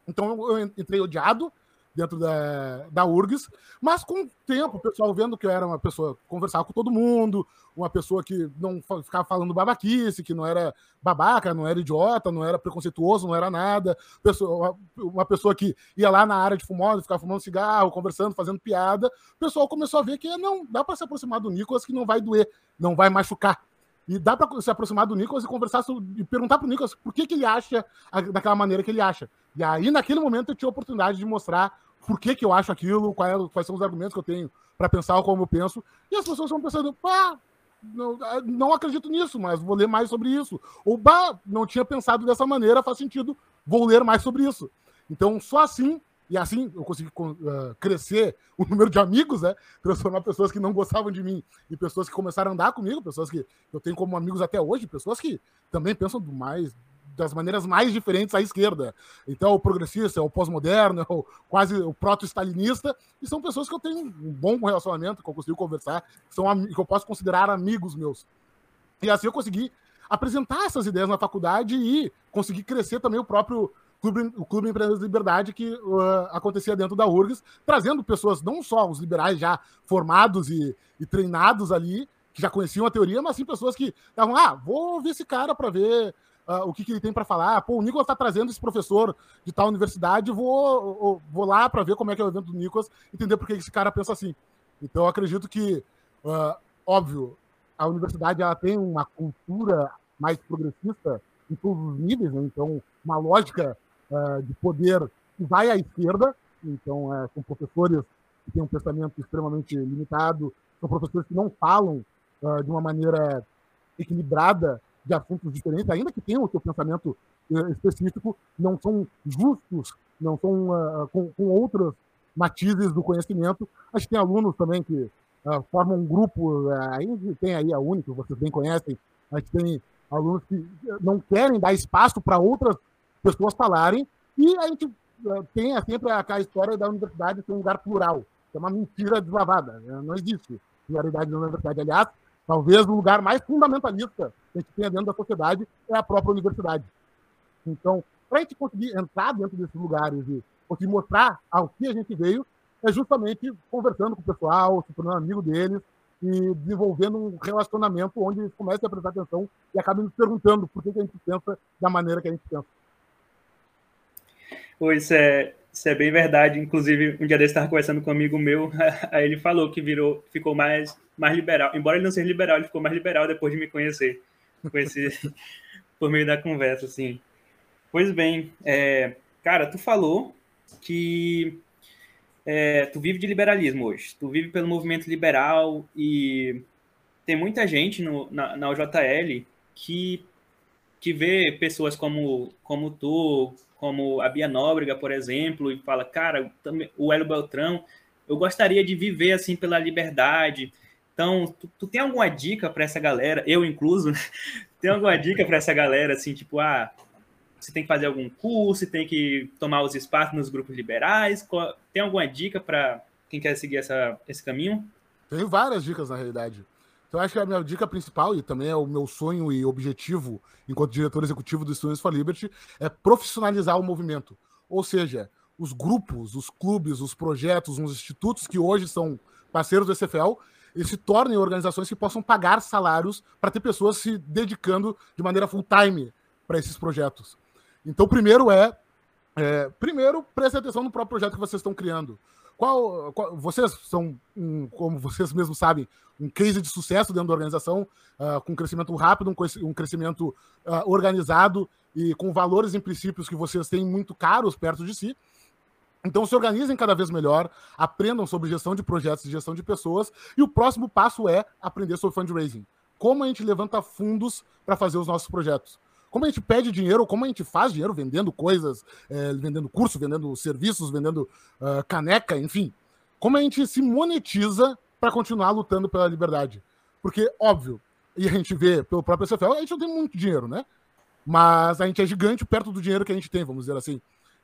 Então eu entrei odiado, dentro da, da URGS, mas com o tempo, o pessoal vendo que eu era uma pessoa que conversava com todo mundo, uma pessoa que não ficava falando babaquice, que não era babaca, não era idiota, não era preconceituoso, não era nada, pessoa, uma pessoa que ia lá na área de fumódromo, ficava fumando cigarro, conversando, fazendo piada, o pessoal começou a ver que não dá para se aproximar do Nicolas que não vai doer, não vai machucar. E dá para se aproximar do Nicolas e conversar e perguntar para o Nicolas por que, que ele acha daquela maneira que ele acha. E aí, naquele momento, eu tinha a oportunidade de mostrar por que, que eu acho aquilo, quais, quais são os argumentos que eu tenho para pensar como eu penso. E as pessoas estão pensando, pá, não, não acredito nisso, mas vou ler mais sobre isso. Ou, bah, não tinha pensado dessa maneira, faz sentido, vou ler mais sobre isso. Então, só assim e assim eu consegui uh, crescer o número de amigos, né? Transformar pessoas que não gostavam de mim em pessoas que começaram a andar comigo, pessoas que eu tenho como amigos até hoje, pessoas que também pensam mais das maneiras mais diferentes à esquerda. Então, o progressista, o pós-moderno, o quase o proto-stalinista, e são pessoas que eu tenho um bom relacionamento, que eu consigo conversar, que, são, que eu posso considerar amigos meus. E assim eu consegui apresentar essas ideias na faculdade e conseguir crescer também o próprio Clube, o Clube Empreendedores de Liberdade que uh, acontecia dentro da URGS, trazendo pessoas, não só os liberais já formados e, e, treinados ali, que já conheciam a teoria, mas sim pessoas que estavam, ah, vou ouvir esse cara para ver uh, o que, que, ele tem para falar. Pô, o Nicolas está trazendo esse professor de tal universidade, vou, vou lá para ver como é que é o evento do Nicolas, entender por que esse cara pensa assim. Então, eu acredito que, uh, óbvio, a universidade ela tem uma cultura mais progressista em todos os níveis, né? então uma lógica uh, de poder que vai à esquerda, então uh, são professores que têm um pensamento extremamente limitado, são professores que não falam de uma maneira equilibrada de assuntos diferentes, ainda que tenham o seu pensamento eh, específico, não são justos, não são com, com, outros matizes do conhecimento. A gente tem alunos também que formam um grupo, aí tem aí a única vocês bem conhecem, a gente tem alunos que não querem dar espaço para outras pessoas falarem, e a gente eh, tem sempre a história da universidade ser um lugar plural, que é uma mentira deslavada, né? não existe pluralidade na universidade. Aliás, talvez o lugar mais fundamentalista que a gente tenha dentro da sociedade é a própria universidade. Então, para a gente conseguir entrar dentro desses lugares e conseguir mostrar ao que a gente veio, é justamente conversando com o pessoal, se tornando amigo deles e desenvolvendo um relacionamento onde eles comecem a prestar atenção e acabem nos perguntando por que, que a gente pensa da maneira que a gente pensa. Isso é, isso é bem verdade. Inclusive, um dia desse estava conversando com um amigo meu, aí ele falou que virou, ficou mais, mais liberal. Embora ele não seja liberal, ele ficou mais liberal depois de me conhecer. Conheci por meio da conversa, assim. Pois bem, é, cara, tu falou que é, tu vive de liberalismo hoje, tu vive pelo movimento liberal e tem muita gente no, na, na UJL que, que vê pessoas como, como tu, como a Bia Nóbrega, por exemplo, e fala, cara, o Hélio Beltrão, eu gostaria de viver assim pela liberdade. Então, tu, tu tem alguma dica para essa galera, eu incluso, tem alguma dica para essa galera, assim, tipo, ah, você tem que fazer algum curso, tem que tomar os espaços nos grupos liberais? Tem alguma dica para quem quer seguir essa, esse caminho? Tenho várias dicas, na realidade. Então, acho que a minha dica principal, e também é o meu sonho e objetivo enquanto diretor executivo do Students for Liberty, é profissionalizar o movimento. Ou seja, os grupos, os clubes, os projetos, os institutos que hoje são parceiros do SFL, eles se tornem organizações que possam pagar salários para ter pessoas se dedicando de maneira full-time para esses projetos. Então, primeiro é, é primeiro, preste atenção no próprio projeto que vocês estão criando. Qual, qual, vocês são, um, como vocês mesmos sabem, um case de sucesso dentro da organização, uh, com crescimento rápido, um, um crescimento uh, organizado e com valores e princípios que vocês têm muito caros perto de si. Então se organizem cada vez melhor, aprendam sobre gestão de projetos e gestão de pessoas, e o próximo passo é aprender sobre fundraising. Como a gente levanta fundos para fazer os nossos projetos como a gente pede dinheiro, como a gente faz dinheiro vendendo coisas, é, vendendo curso, vendendo serviços, vendendo uh, caneca, enfim. Como a gente se monetiza para continuar lutando pela liberdade. Porque, óbvio, e a gente vê pelo próprio SFL, a gente não tem muito dinheiro, né? Mas a gente é gigante perto do dinheiro que a gente tem, vamos dizer assim.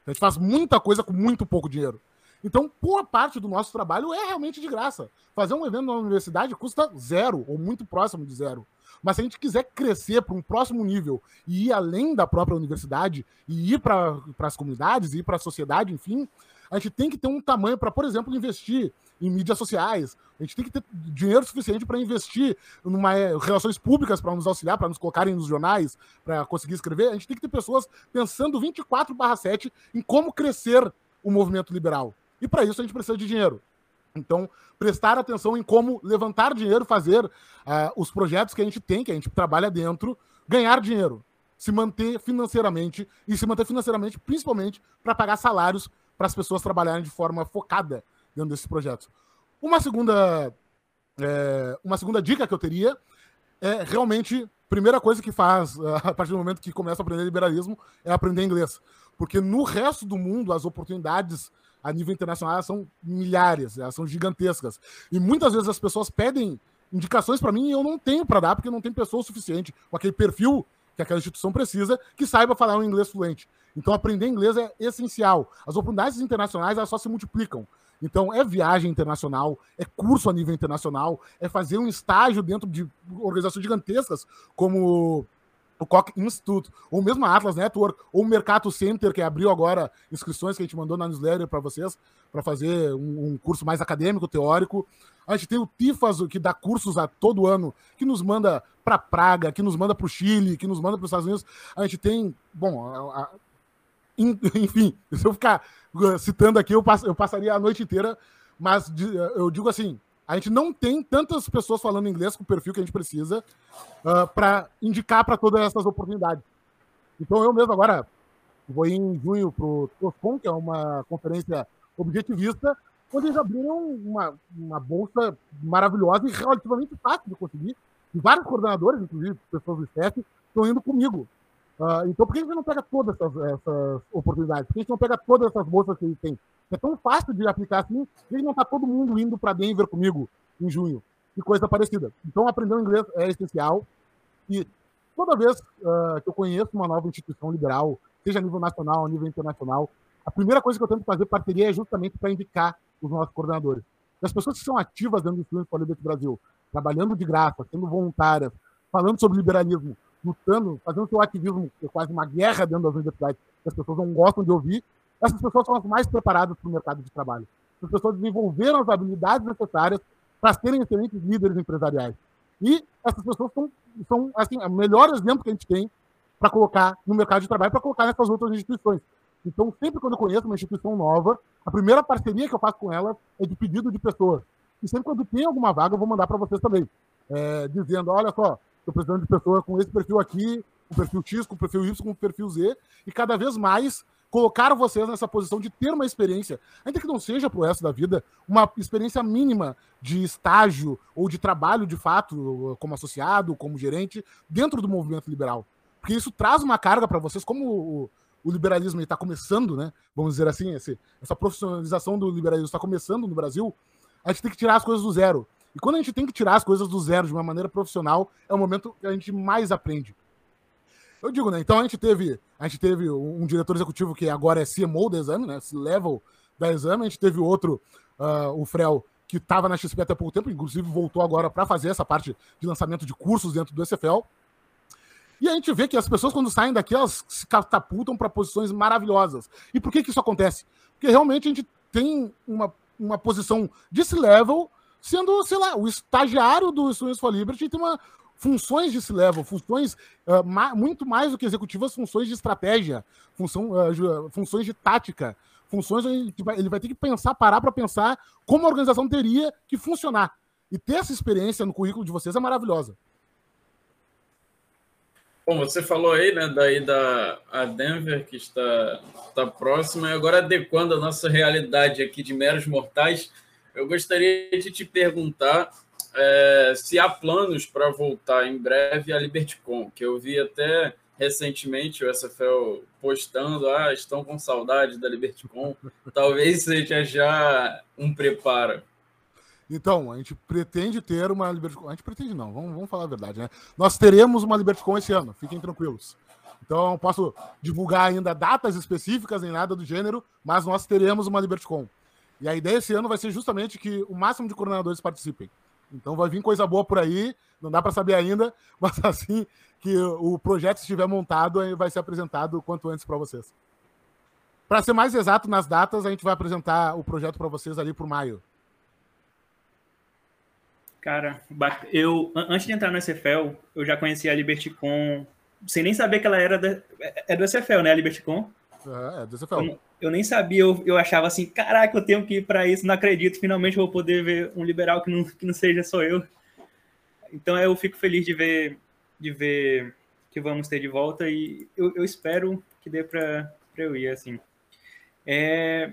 A gente faz muita coisa com muito pouco dinheiro. Então, boa parte do nosso trabalho é realmente de graça. Fazer um evento na universidade custa zero, ou muito próximo de zero. Mas se a gente quiser crescer para um próximo nível e ir além da própria universidade, e ir para as comunidades, e ir para a sociedade, enfim, a gente tem que ter um tamanho para, por exemplo, investir em mídias sociais. A gente tem que ter dinheiro suficiente para investir em eh, relações públicas para nos auxiliar, para nos colocarem nos jornais, para conseguir escrever. A gente tem que ter pessoas pensando 24/7 em como crescer o movimento liberal. E para isso a gente precisa de dinheiro. Então, prestar atenção em como levantar dinheiro, fazer uh, os projetos que a gente tem, que a gente trabalha dentro, ganhar dinheiro, se manter financeiramente e se manter financeiramente, principalmente para pagar salários para as pessoas trabalharem de forma focada dentro desses projetos. Uma segunda, é, uma segunda dica que eu teria é realmente primeira coisa que faz a partir do momento que começa a aprender liberalismo é aprender inglês, porque no resto do mundo as oportunidades a nível internacional são milhares, elas são gigantescas. E muitas vezes as pessoas pedem indicações para mim e eu não tenho para dar, porque não tem pessoa suficiente com aquele perfil que aquela instituição precisa que saiba falar um inglês fluente. Então, aprender inglês é essencial. As oportunidades internacionais elas só se multiplicam. Então, é viagem internacional, é curso a nível internacional, é fazer um estágio dentro de organizações gigantescas como o Koch Institute, ou mesmo a Atlas Network, ou o Mercato Center, que abriu agora inscrições que a gente mandou na newsletter para vocês, para fazer um, um, curso mais acadêmico, teórico. A gente tem o Tifas, que dá cursos a todo ano, que nos manda para Praga, que nos manda para o Chile, que nos manda para os Estados Unidos. A gente tem, bom, a, a, enfim, se eu ficar uh, citando aqui, eu, pass, eu passaria a noite inteira, mas eu digo assim, a gente não tem tantas pessoas falando inglês com o perfil que a gente precisa uh, para indicar para todas essas oportunidades. Então, eu mesmo agora vou em junho para o TOSCOM, que é uma conferência objetivista, onde eles abriram uma, uma bolsa maravilhosa e relativamente fácil de conseguir. E vários coordenadores, inclusive pessoas do STF, estão indo comigo. Uh, então, por que a gente não pega todas essas, essas, oportunidades? Por que a gente não pega todas essas bolsas que a gente tem? É tão fácil de aplicar assim, e não está todo mundo indo para Denver comigo em junho, e coisa parecida. Então, aprender inglês é essencial. E toda vez uh, que eu conheço uma nova instituição liberal, seja a nível nacional, a nível internacional, a primeira coisa que eu tento fazer parceria é justamente para indicar os nossos coordenadores. E as pessoas que são ativas dentro do for Liberty Brasil, trabalhando de graça, sendo voluntárias, falando sobre liberalismo, lutando, fazendo seu ativismo, que é quase uma guerra dentro das universidades, que as pessoas não gostam de ouvir, essas pessoas são as mais preparadas para o mercado de trabalho. As pessoas desenvolveram as habilidades necessárias para serem excelentes líderes empresariais. E essas pessoas são, são assim, o melhor exemplo que a gente tem para colocar no mercado de trabalho, para colocar nessas outras instituições. Então, sempre quando eu conheço uma instituição nova, a primeira parceria que eu faço com ela é de pedido de pessoas. E sempre quando tem alguma vaga, eu vou mandar para vocês também. É, dizendo, olha só, estou precisando de pessoas com esse perfil aqui, com perfil X, com perfil Y, com perfil Z, e cada vez mais colocar vocês nessa posição de ter uma experiência, ainda que não seja pro resto da vida, uma experiência mínima de estágio ou de trabalho de fato, como associado, como gerente, dentro do movimento liberal. Porque isso traz uma carga para vocês, como o, o liberalismo está começando, né? Vamos dizer assim, esse, essa profissionalização do liberalismo está começando no Brasil, a gente tem que tirar as coisas do zero. E quando a gente tem que tirar as coisas do zero de uma maneira profissional, é o momento que a gente mais aprende. Eu digo, né? Então a gente teve, a gente teve um diretor executivo que agora é CMO da Exame, né? Esse level da Exame. A gente teve outro, uh, o Frel, que estava na XP até pouco tempo, inclusive voltou agora para fazer essa parte de lançamento de cursos dentro do SFL. E a gente vê que as pessoas, quando saem daqui, elas se catapultam para posições maravilhosas. E por que, que isso acontece? Porque realmente a gente tem uma, uma posição desse level sendo, sei lá, o estagiário do Students for Liberty tem uma, funções de C-level, funções uh, ma muito mais do que executivas, funções de estratégia, função, uh, funções de tática, funções onde ele vai ter que pensar, parar para pensar como a organização teria que funcionar. E ter essa experiência no currículo de vocês é maravilhosa. Bom, você falou aí, né, daí da a Denver, que está, está próxima, e agora adequando a nossa realidade aqui de meros mortais, eu gostaria de te perguntar é, se há planos para voltar em breve à LibertyCon, que eu vi até recentemente o SFL postando, ah, estão com saudade da LibertyCon, talvez seja já um preparo. Então, a gente pretende ter uma LibertyCon, a gente pretende não, vamos, vamos falar a verdade, né? Nós teremos uma LibertyCon esse ano, fiquem tranquilos. Então, posso divulgar ainda datas específicas nem nada do gênero, mas nós teremos uma LibertyCon. E a ideia esse ano vai ser justamente que o máximo de coordenadores participem. Então vai vir coisa boa por aí, não dá para saber ainda, mas assim que o projeto estiver montado, vai ser apresentado o quanto antes para vocês. Para ser mais exato nas datas, a gente vai apresentar o projeto para vocês ali por maio. Cara, eu antes de entrar no SFL, eu já conhecia a LibertyCon, sem nem saber que ela era da, é do SFL, né, a LibertyCon? É, é do SFL. Eu, eu nem sabia, eu, eu achava assim, caraca, eu tenho que ir para isso, não acredito, finalmente vou poder ver um liberal que não, que não seja só eu. Então eu fico feliz de ver, de ver que vamos ter de volta e eu, eu espero que dê para eu ir, assim. É,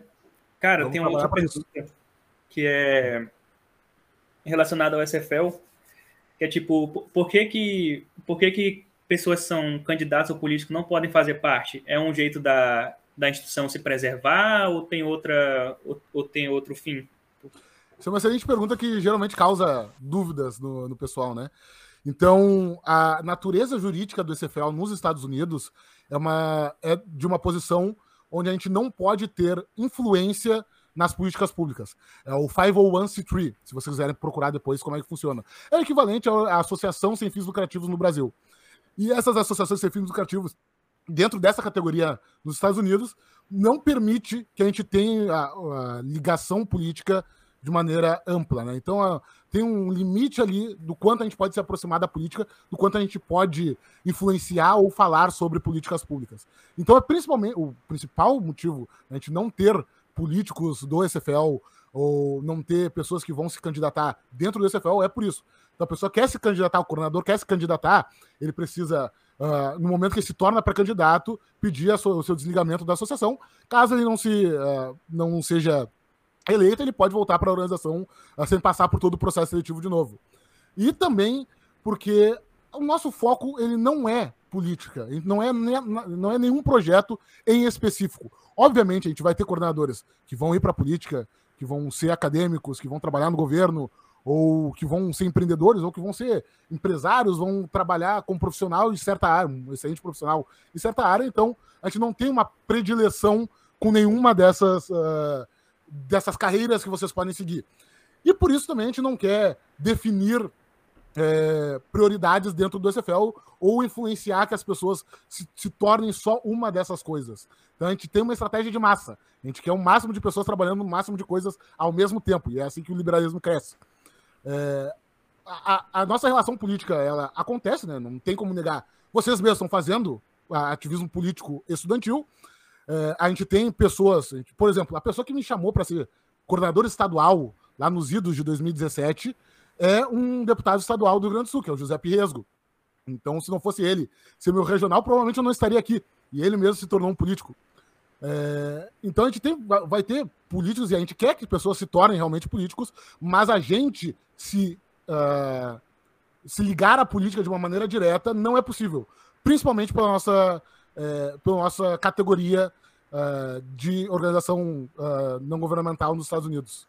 cara, vamos tem uma outra pergunta que é relacionada ao SFL, que é tipo, por que que, por que que pessoas que são candidatos ou políticos não podem fazer parte? É um jeito da, da instituição se preservar ou tem outra ou, ou tem outro fim? Isso é uma excelente pergunta que geralmente causa dúvidas no, no pessoal, né? Então, a natureza jurídica do SFL nos Estados Unidos é, uma, é de uma posição onde a gente não pode ter influência nas políticas públicas. É o 501c3, se vocês quiserem procurar depois como é que funciona. É equivalente à Associação Sem Fins Lucrativos no Brasil. E essas associações sem fins lucrativos dentro dessa categoria nos Estados Unidos, não permite que a gente tenha a, a ligação política de maneira ampla. Né? Então, a, tem um limite ali do quanto a gente pode se aproximar da política, do quanto a gente pode influenciar ou falar sobre políticas públicas. Então, é principalmente o principal motivo a gente não ter políticos do SFL ou não ter pessoas que vão se candidatar dentro do SFL é por isso. Então, a pessoa quer se candidatar, o coordenador quer se candidatar, ele precisa uh, no momento que se torna pré-candidato, pedir o seu desligamento da associação. Caso ele não, se, uh, não seja eleito, ele pode voltar para a organização uh, sem passar por todo o processo seletivo de novo. E também porque o nosso foco ele não é política, não é, não é nenhum projeto em específico. Obviamente, a gente vai ter coordenadores que vão ir para a política, que vão ser acadêmicos, que vão trabalhar no governo, ou que vão ser empreendedores, ou que vão ser empresários, vão trabalhar como profissional em certa área, um excelente profissional em certa área. Então, a gente não tem uma predileção com nenhuma dessas, uh, dessas carreiras que vocês podem seguir. E por isso também a gente não quer definir é, prioridades dentro do SFL ou influenciar que as pessoas se, se, tornem só uma dessas coisas. Então a gente tem uma estratégia de massa. A gente quer o máximo de pessoas trabalhando no máximo de coisas ao mesmo tempo. E é assim que o liberalismo cresce. É, a, a, nossa relação política ela acontece, né? Não tem como negar. Vocês mesmos estão fazendo ativismo político estudantil. É, a gente tem pessoas, por exemplo, a pessoa que me chamou para ser coordenador estadual lá nos idos de 2017 é um deputado estadual do Rio Grande do Sul, que é o José Pirresgo. Então, se não fosse ele ser meu regional, provavelmente eu não estaria aqui. E ele mesmo se tornou um político. É, então a gente tem, vai ter políticos e a gente quer que pessoas se tornem realmente políticos, mas a gente se, uh, se ligar à política de uma maneira direta não é possível, principalmente pela nossa, é, pela nossa categoria uh, de organização uh, não governamental nos Estados Unidos.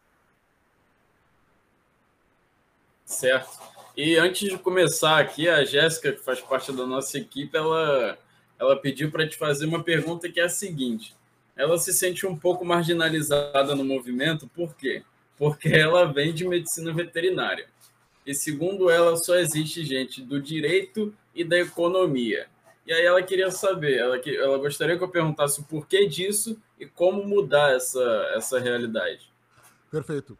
Certo. E antes de começar aqui, a Jéssica, que faz parte da nossa equipe, ela, ela pediu para te fazer uma pergunta que é a seguinte: ela se sente um pouco marginalizada no movimento, por quê? Porque ela vem de medicina veterinária. E segundo ela, só existe gente do direito e da economia. E aí ela queria saber, ela, ela gostaria que eu perguntasse o porquê disso e como mudar essa, essa realidade. Perfeito.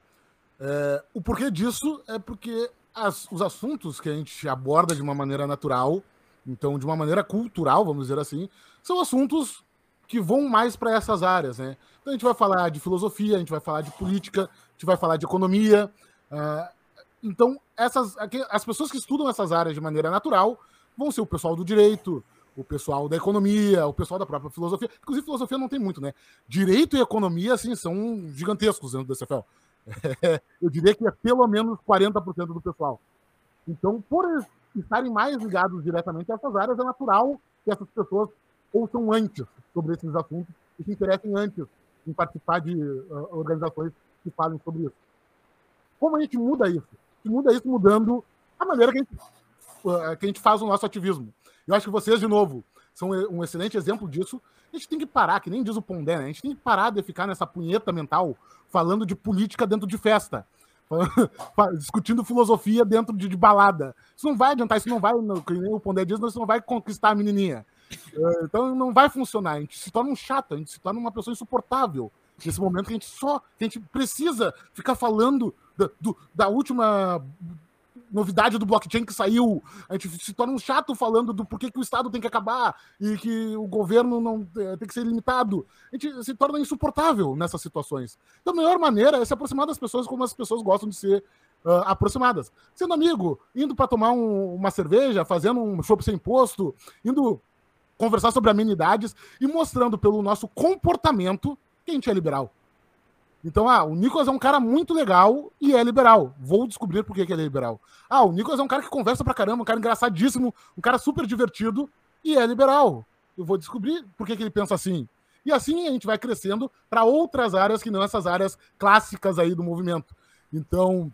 É, o porquê disso é porque as, os assuntos que a gente aborda de uma maneira natural, então de uma maneira cultural, vamos dizer assim, são assuntos que vão mais para essas áreas, né? Então a gente vai falar de filosofia, a gente vai falar de política, a gente vai falar de economia. Uh, então, essas, as pessoas que estudam essas áreas de maneira natural vão ser o pessoal do direito, o pessoal da economia, o pessoal da própria filosofia. Inclusive, filosofia não tem muito, né? Direito e economia, assim, são gigantescos dentro do CFL. eu diria que é pelo menos 40% do pessoal. Então, por estarem mais ligados diretamente a essas áreas, é natural que essas pessoas ouçam antes sobre esses assuntos e se interessem antes em participar de uh, organizações que falem sobre isso. Como a gente muda isso? A gente muda isso mudando a maneira que a gente, uh, que a gente faz o nosso ativismo. Eu acho que vocês, de novo, são um excelente exemplo disso. A gente tem que parar, que nem diz o Pondé, né? A gente tem que parar de ficar nessa punheta mental falando de política dentro de festa. discutindo filosofia dentro de, de, balada. Isso não vai adiantar, isso não vai, que nem o Pondé diz, isso não vai conquistar a menininha. É, então não vai funcionar. A gente se torna um chato, a gente se torna uma pessoa insuportável. Nesse momento que a gente só. a gente precisa ficar falando da, do, da última novidade do blockchain que saiu. A gente se torna um chato falando do porquê que o Estado tem que acabar e que o governo não é, tem que ser limitado. A gente se torna insuportável nessas situações. Então a melhor maneira é se aproximar das pessoas como as pessoas gostam de ser uh, aproximadas. Sendo amigo, indo para tomar um, uma cerveja, fazendo um show sem imposto, indo conversar sobre amenidades e mostrando pelo nosso comportamento que a gente é liberal. Então, ah, o Nicolas é um cara muito legal e é liberal. Vou descobrir por que, ele é liberal. Ah, o Nicolas é um cara que conversa pra caramba, um cara engraçadíssimo, um cara super divertido e é liberal. Eu vou descobrir por que ele pensa assim. E assim a gente vai crescendo para outras áreas que não essas áreas clássicas aí do movimento. Então,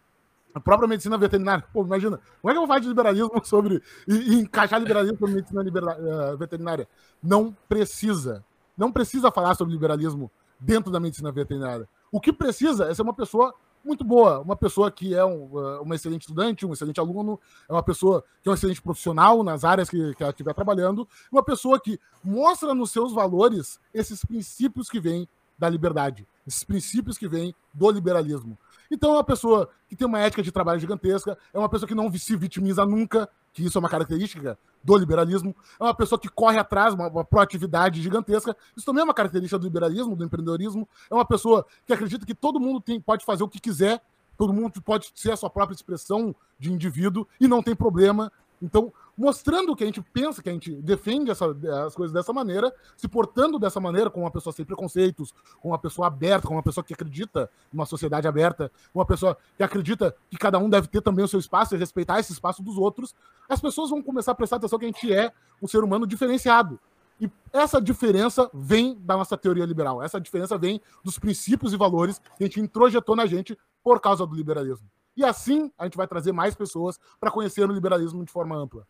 a própria medicina veterinária. Pô, imagina, como é que eu vou falar de liberalismo sobre. e, e encaixar liberalismo com medicina uh, veterinária? Não precisa. Não precisa falar sobre liberalismo dentro da medicina veterinária. O que precisa é ser uma pessoa muito boa, uma pessoa que é um, uh, uma excelente estudante, um excelente aluno, é uma pessoa que é um excelente profissional nas áreas que, que ela estiver trabalhando, uma pessoa que mostra nos seus valores esses princípios que vêm da liberdade, esses princípios que vêm do liberalismo. Então é uma pessoa que tem uma ética de trabalho gigantesca, é uma pessoa que não se vitimiza nunca, que isso é uma característica do liberalismo, é uma pessoa que corre atrás, uma, uma proatividade gigantesca, isso também é uma característica do liberalismo, do empreendedorismo, é uma pessoa que acredita que todo mundo tem, pode fazer o que quiser, todo mundo pode ser a sua própria expressão de indivíduo e não tem problema. Então, mostrando que a gente pensa, que a gente defende essa, as coisas dessa maneira, se portando dessa maneira, com uma pessoa sem preconceitos, com uma pessoa aberta, com uma pessoa que acredita numa sociedade aberta, uma pessoa que acredita que cada um deve ter também o seu espaço e respeitar esse espaço dos outros, as pessoas vão começar a prestar atenção que a gente é um ser humano diferenciado. E essa diferença vem da nossa teoria liberal. Essa diferença vem dos princípios e valores que a gente introjetou na gente por causa do liberalismo. E assim a gente vai trazer mais pessoas para conhecer o liberalismo de forma ampla.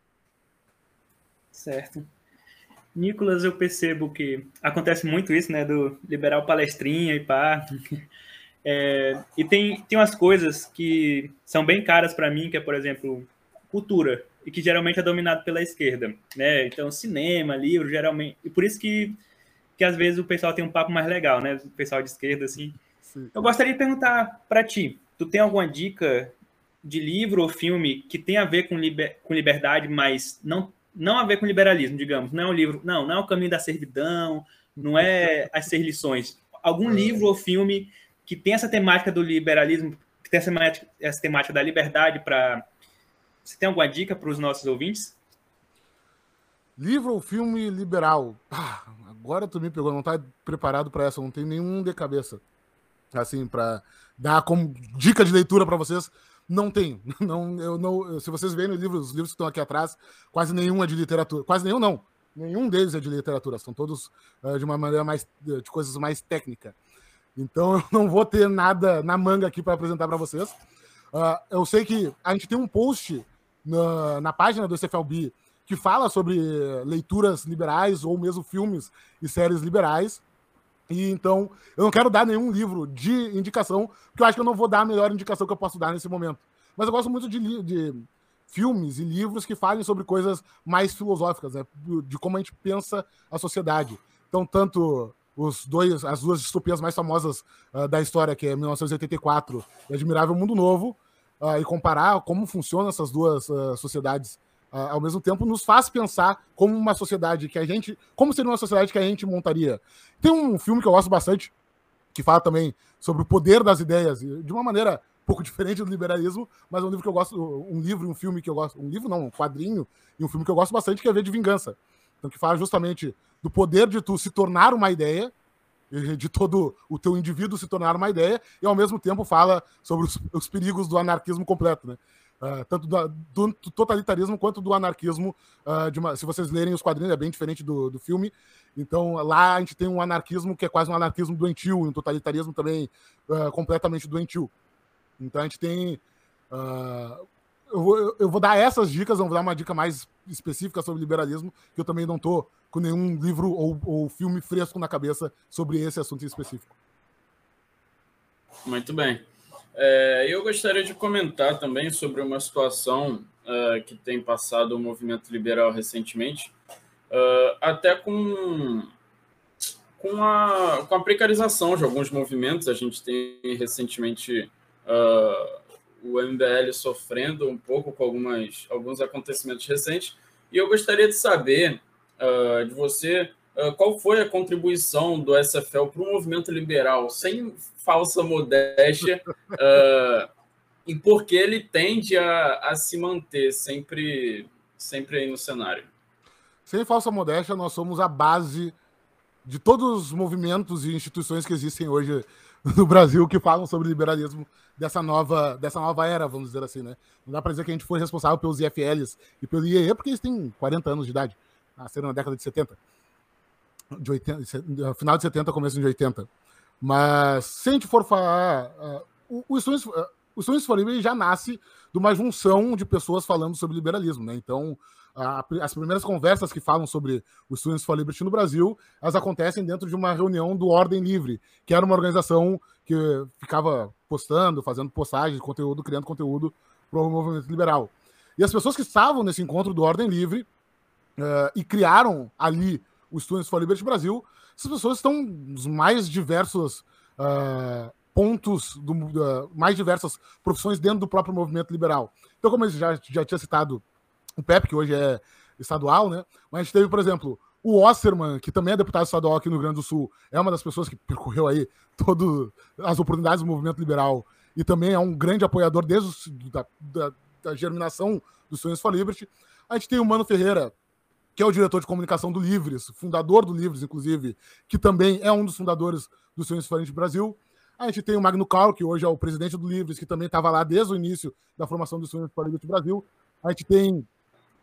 Certo. Nicolas, eu percebo que acontece muito isso, né, do liberal palestrinha e pá. É, e tem, tem umas coisas que são bem caras para mim, que é, por exemplo, cultura, e que geralmente é dominado pela esquerda, né? Então, cinema, livro, geralmente. E por isso que, que às vezes o pessoal tem um papo mais legal, né? O pessoal de esquerda, assim. Sim. Eu gostaria de perguntar para ti: tu tem alguma dica de livro ou filme que tem a ver com, liber, com liberdade, mas não não a ver com liberalismo, digamos. Não é um livro, não, não é o caminho da servidão, não é as ser lições. Algum livro ou filme que tem essa temática do liberalismo, que tem essa temática, essa temática da liberdade para. Você tem alguma dica para os nossos ouvintes? Livro ou filme liberal? Ah, agora tu me pegou, não tá preparado para essa, não tem nenhum de cabeça. Assim, para dar como dica de leitura para vocês, não tem. Não, eu não, se vocês verem os livros, os livros que estão aqui atrás, quase nenhum é de literatura. Quase nenhum, não. Nenhum deles é de literatura. São todos uh, de uma maneira mais de coisas mais técnica. Então eu não vou ter nada na manga aqui para apresentar para vocês. Uh, eu sei que a gente tem um post na, na página do SFLB que fala sobre leituras liberais ou mesmo filmes e séries liberais. E então, eu não quero dar nenhum livro de indicação, porque eu acho que eu não vou dar a melhor indicação que eu posso dar nesse momento. Mas eu gosto muito de, de filmes e livros que falem sobre coisas mais filosóficas, né? de como a gente pensa a sociedade. Então, tanto os dois, as duas distopias mais famosas uh, da história, que é 1984 e Admirável Mundo Novo, uh, e comparar como funcionam essas duas uh, sociedades ao mesmo tempo, nos faz pensar como uma sociedade que a gente. Como seria uma sociedade que a gente montaria. Tem um filme que eu gosto bastante, que fala também sobre o poder das ideias, de uma maneira um pouco diferente do liberalismo, mas é um livro que eu gosto, um livro e um filme que eu gosto, um livro não, um quadrinho e um filme que eu gosto bastante, que é Ver de Vingança. Então, que fala justamente do poder de tu se tornar uma ideia, de todo o teu indivíduo se tornar uma ideia, e ao mesmo tempo fala sobre os, os perigos do anarquismo completo, né? Uh, tanto do, do, totalitarismo quanto do anarquismo. Uh, uma, se vocês lerem os quadrinhos, é bem diferente do, do filme. Então, lá a gente tem um anarquismo que é quase um anarquismo doentio, um totalitarismo também uh, completamente doentio. Então, a gente tem. eu, vou, eu vou dar essas dicas, vou dar uma dica mais específica sobre liberalismo, que eu também não estou com nenhum livro ou, ou filme fresco na cabeça sobre esse assunto em específico. Muito bem. É, eu gostaria de comentar também sobre uma situação uh, que tem passado o movimento liberal recentemente, uh, até com, com, a, com a precarização de alguns movimentos. A gente tem recentemente uh, o MBL sofrendo um pouco com algumas, alguns acontecimentos recentes, e eu gostaria de saber de você qual foi a contribuição do SFL para o movimento liberal, sem falsa modéstia uh, e porque ele tende a, a se manter sempre, sempre aí no cenário. Sem falsa modéstia, nós somos a base de todos os movimentos e instituições que existem hoje no Brasil que falam sobre liberalismo dessa nova, dessa nova era, vamos dizer assim, né? Não dá para dizer que a gente foi responsável pelos IFLs e pelo IEE, porque eles têm 40 anos de idade, nasceram na década de 70. De 80, final de 70, começo de 80. Mas se a gente for falar. Uh, o, Students, uh, o Students for já nasce de uma junção de pessoas falando sobre liberalismo, né? Então, as primeiras conversas que falam sobre o Students for Liberty no Brasil, elas acontecem dentro de uma reunião do Ordem Livre, que era uma organização que ficava postando, fazendo postagens, conteúdo, criando conteúdo para o movimento liberal. E as pessoas que estavam nesse encontro do Ordem Livre uh, e criaram ali o Students for Liberty Brasil essas pessoas estão nos mais diversos uh, pontos, do, uh, mais diversas profissões dentro do próprio movimento liberal. Então, como eu já, já tinha citado o Pepe, que hoje é estadual, né? Mas a gente teve, por exemplo, o Osserman, que também é deputado estadual aqui no Rio Grande do Sul, é uma das pessoas que percorreu aí todas as oportunidades do movimento liberal e também é um grande apoiador desde da, da, da germinação dos Sonhos for Liberty. A gente tem o Mano Ferreira, que é o diretor de comunicação do Livres, fundador do Livres, inclusive, que também é um dos fundadores do Sonhos Diferentes Brasil. A gente tem o Magno Cal, que hoje é o presidente do Livres, que também estava lá desde o início da formação do Sonhos Diferentes Brasil. A gente tem